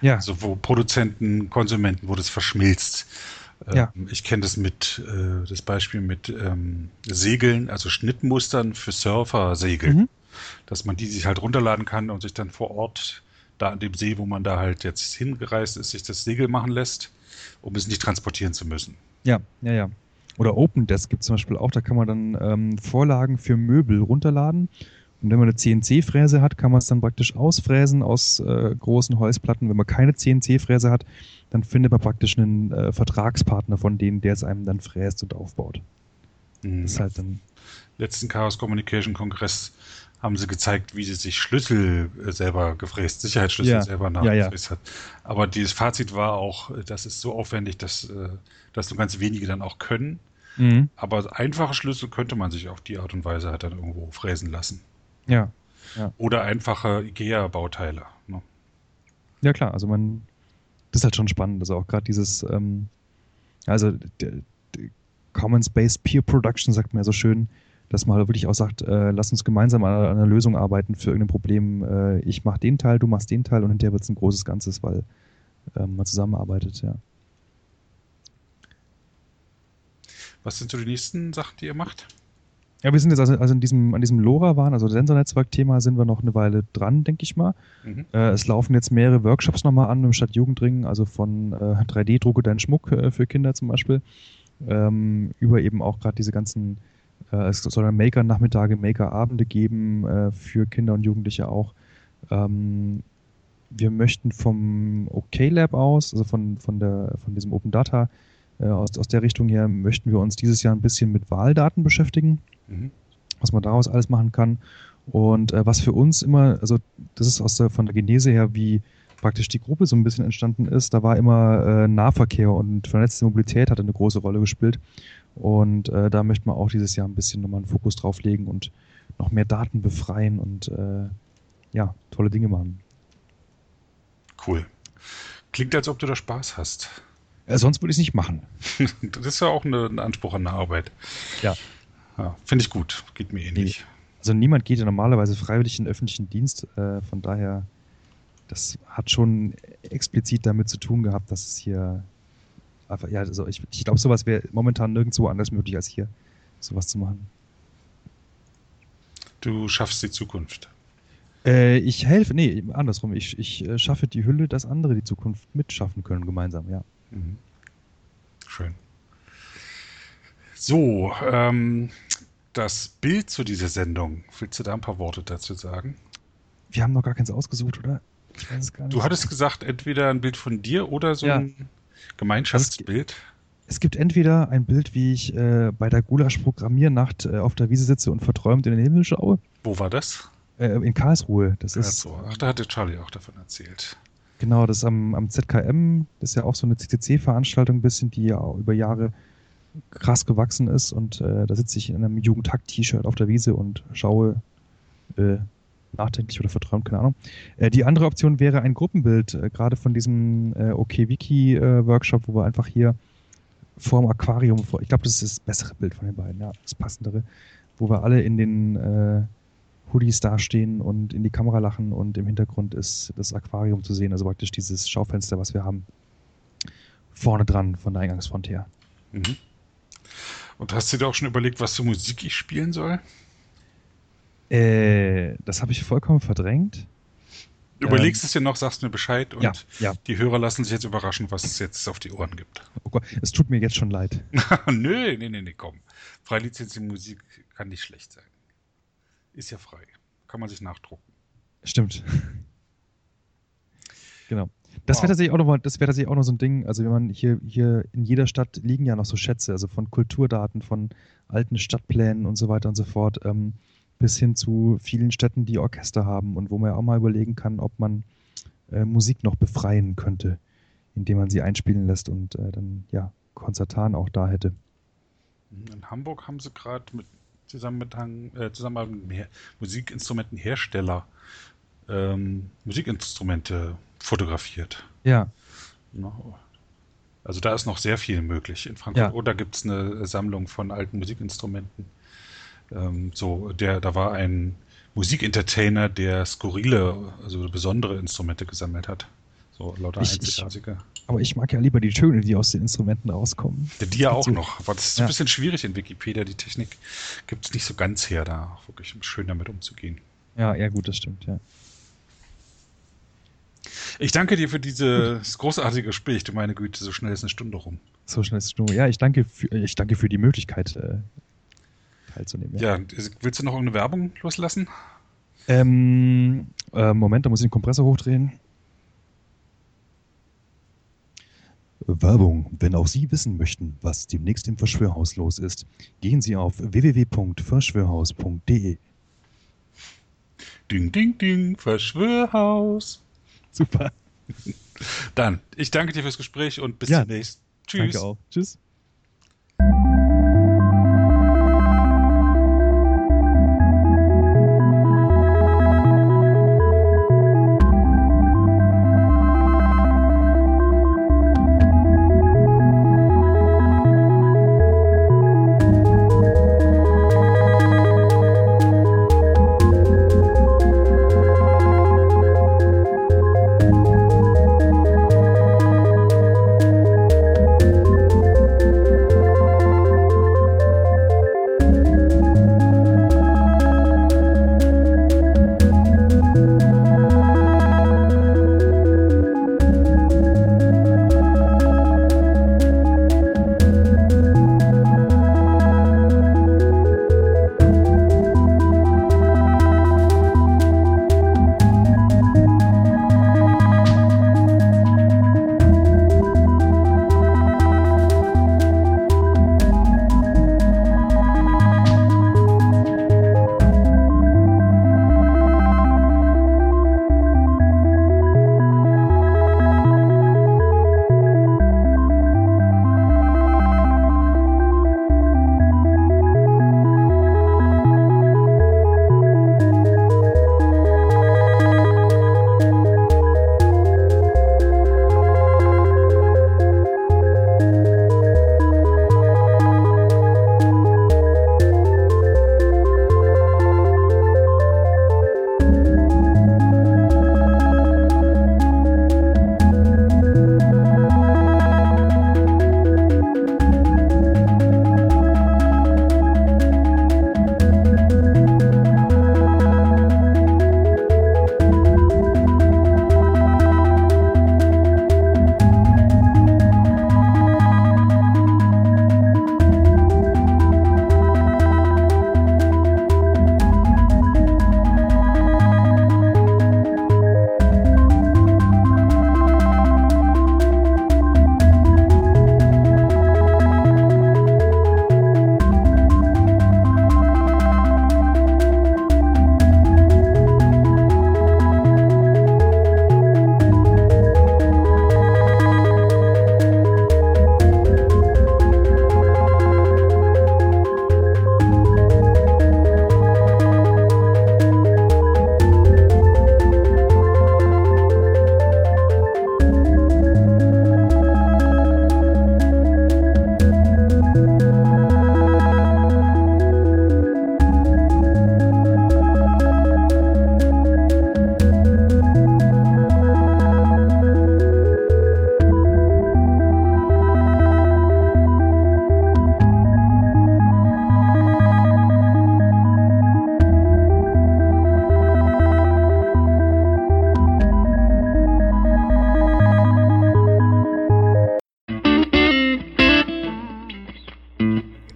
A: Ja. Also wo Produzenten, Konsumenten, wo das verschmilzt. Ja. Ähm, ich kenne das mit, äh, das Beispiel mit ähm, Segeln, also Schnittmustern für Surfer-Segel. Mhm. Dass man die sich halt runterladen kann und sich dann vor Ort, da an dem See, wo man da halt jetzt hingereist ist, sich das Segel machen lässt, um es nicht transportieren zu müssen.
B: Ja, ja, ja. Oder OpenDesk gibt es zum Beispiel auch, da kann man dann ähm, Vorlagen für Möbel runterladen und wenn man eine CNC-Fräse hat, kann man es dann praktisch ausfräsen aus äh, großen Holzplatten. Wenn man keine CNC-Fräse hat, dann findet man praktisch einen äh, Vertragspartner von denen, der es einem dann fräst und aufbaut.
A: Mhm. Das ist halt dann. Letzten Chaos Communication Kongress haben sie gezeigt, wie sie sich Schlüssel äh, selber gefräst, Sicherheitsschlüssel ja. selber nachgefräst ja, ja. hat. Aber dieses Fazit war auch, das ist so aufwendig, dass, äh, dass nur ganz wenige dann auch können. Mhm. Aber einfache Schlüssel könnte man sich auf die Art und Weise halt dann irgendwo fräsen lassen.
B: Ja.
A: Oder einfache IKEA-Bauteile. Ne?
B: Ja, klar. Also man, das ist halt schon spannend. Also auch gerade dieses, ähm, also der, der Common Space Peer Production sagt mir so schön, dass man halt wirklich auch sagt, äh, lass uns gemeinsam an, einer Lösung arbeiten für irgendein Problem. Äh, ich mache den Teil, du machst den Teil und hinterher wird es ein großes Ganzes, weil äh, man zusammenarbeitet, ja.
A: Was sind so die nächsten Sachen, die ihr macht?
B: Ja, wir sind jetzt also, also in diesem, an diesem LoRaWAN, also Sensornetzwerk-Thema, sind wir noch eine Weile dran, denke ich mal. Mhm. Äh, es laufen jetzt mehrere Workshops nochmal an im Stadtjugendring, also von äh, 3D-Drucke deinen Schmuck äh, für Kinder zum Beispiel, ähm, über eben auch gerade diese ganzen, es soll Maker-Nachmittage, Maker-Abende geben äh, für Kinder und Jugendliche auch. Ähm, wir möchten vom OK-Lab aus, also von, von, der, von diesem Open Data, äh, aus, aus der Richtung her, möchten wir uns dieses Jahr ein bisschen mit Wahldaten beschäftigen mhm. was man daraus alles machen kann. Und äh, was für uns immer, also das ist aus der, von der Genese her, wie praktisch die Gruppe so ein bisschen entstanden ist, da war immer äh, Nahverkehr und vernetzte Mobilität hat eine große Rolle gespielt. Und äh, da möchte man auch dieses Jahr ein bisschen nochmal einen Fokus drauf legen und noch mehr Daten befreien und äh, ja, tolle Dinge machen.
A: Cool. Klingt, als ob du da Spaß hast.
B: Ja, sonst würde ich es nicht machen.
A: das ist ja auch eine, ein Anspruch an der Arbeit.
B: Ja.
A: Ja, finde ich gut. Geht mir ähnlich.
B: Nee. Also niemand geht ja normalerweise freiwillig in den öffentlichen Dienst. Äh, von daher, das hat schon explizit damit zu tun gehabt, dass es hier einfach, ja, also ich, ich glaube, sowas wäre momentan nirgendwo anders möglich als hier, sowas zu machen.
A: Du schaffst die Zukunft.
B: Äh, ich helfe, nee, andersrum. Ich, ich äh, schaffe die Hülle, dass andere die Zukunft mitschaffen können, gemeinsam, ja. Mhm.
A: Schön. So, ähm, das Bild zu dieser Sendung, willst du da ein paar Worte dazu sagen?
B: Wir haben noch gar keins ausgesucht, oder?
A: Du hattest gesagt, entweder ein Bild von dir oder so ja. ein Gemeinschaftsbild.
B: Es, gibt entweder ein Bild, wie ich äh, bei der Gulasch-Programmiernacht äh, auf der Wiese sitze und verträumt in den Himmel schaue.
A: Wo war das?
B: Äh, in Karlsruhe. Das Karlsruhe.
A: ist. Ach, da hatte Charlie auch davon erzählt.
B: Genau, das ist am, am ZKM. Das ist ja auch so eine CCC-Veranstaltung, ein bisschen, die ja über Jahre krass gewachsen ist und äh, da sitze ich in einem Jugendtakt-T-Shirt auf der Wiese und schaue äh, nachdenklich oder verträumt, keine Ahnung. Äh, die andere Option wäre ein Gruppenbild, äh, gerade von diesem äh, OK-Wiki-Workshop, wo wir einfach hier vor dem Aquarium, vor, ich glaube, das ist das bessere Bild von den beiden, ja, das passendere, wo wir alle in den äh, Hoodies dastehen und in die Kamera lachen und im Hintergrund ist das Aquarium zu sehen, also praktisch dieses Schaufenster, was wir haben, vorne dran von der Eingangsfront her. Mhm.
A: Und hast du dir auch schon überlegt, was für Musik ich spielen soll?
B: Äh, das habe ich vollkommen verdrängt.
A: Überlegst ähm, es dir noch, sagst mir Bescheid und
B: ja, ja.
A: die Hörer lassen sich jetzt überraschen, was es jetzt auf die Ohren gibt.
B: Oh Gott, es tut mir jetzt schon leid.
A: Nö, nee, nee, nee, komm. Freilizenzierte Musik kann nicht schlecht sein. Ist ja frei. Kann man sich nachdrucken.
B: Stimmt. genau. Das wäre tatsächlich auch das wäre tatsächlich auch noch so ein Ding. Also wenn man hier, hier in jeder Stadt liegen ja noch so Schätze, also von Kulturdaten, von alten Stadtplänen und so weiter und so fort, ähm, bis hin zu vielen Städten, die Orchester haben und wo man ja auch mal überlegen kann, ob man äh, Musik noch befreien könnte, indem man sie einspielen lässt und äh, dann ja Konzertan auch da hätte.
A: In Hamburg haben sie gerade mit Zusammenhang, äh, Zusammenhang mit Musikinstrumentenhersteller ähm, Musikinstrumente fotografiert.
B: Ja.
A: Also da ist noch sehr viel möglich in Frankfurt.
B: Ja.
A: Oder gibt es eine Sammlung von alten Musikinstrumenten? Ähm, so, der, da war ein Musikentertainer, der skurrile, also besondere Instrumente gesammelt hat. So lauter
B: Ich- ich-
A: einzigartige.
B: Aber ich mag ja lieber die Töne, die aus den Instrumenten rauskommen.
A: Die ja auch
B: So.
A: noch. Aber das ist
B: Ja.
A: ein bisschen schwierig in Wikipedia. Die Technik gibt es nicht so ganz her, da wirklich schön damit umzugehen.
B: Ja, ja, gut, das stimmt, ja.
A: Ich danke dir für dieses großartige Gespräch. Du meine Güte, so schnell ist eine Stunde rum.
B: So schnell ist es nur. Ja, ich danke für, ich danke für die Möglichkeit, äh, teilzunehmen.
A: Ja, willst du noch irgendeine Werbung loslassen?
B: Ähm, äh, Moment, da muss ich den Kompressor hochdrehen. Werbung. Wenn auch Sie wissen möchten, was demnächst im Verschwörhaus los ist, gehen Sie auf www.verschwörhaus.de.
A: Ding, ding, ding, Verschwörhaus.
B: Super.
A: Dann, ich danke dir fürs Gespräch und bis
B: Ja,
A: demnächst. Tschüss.
B: Danke auch. Tschüss.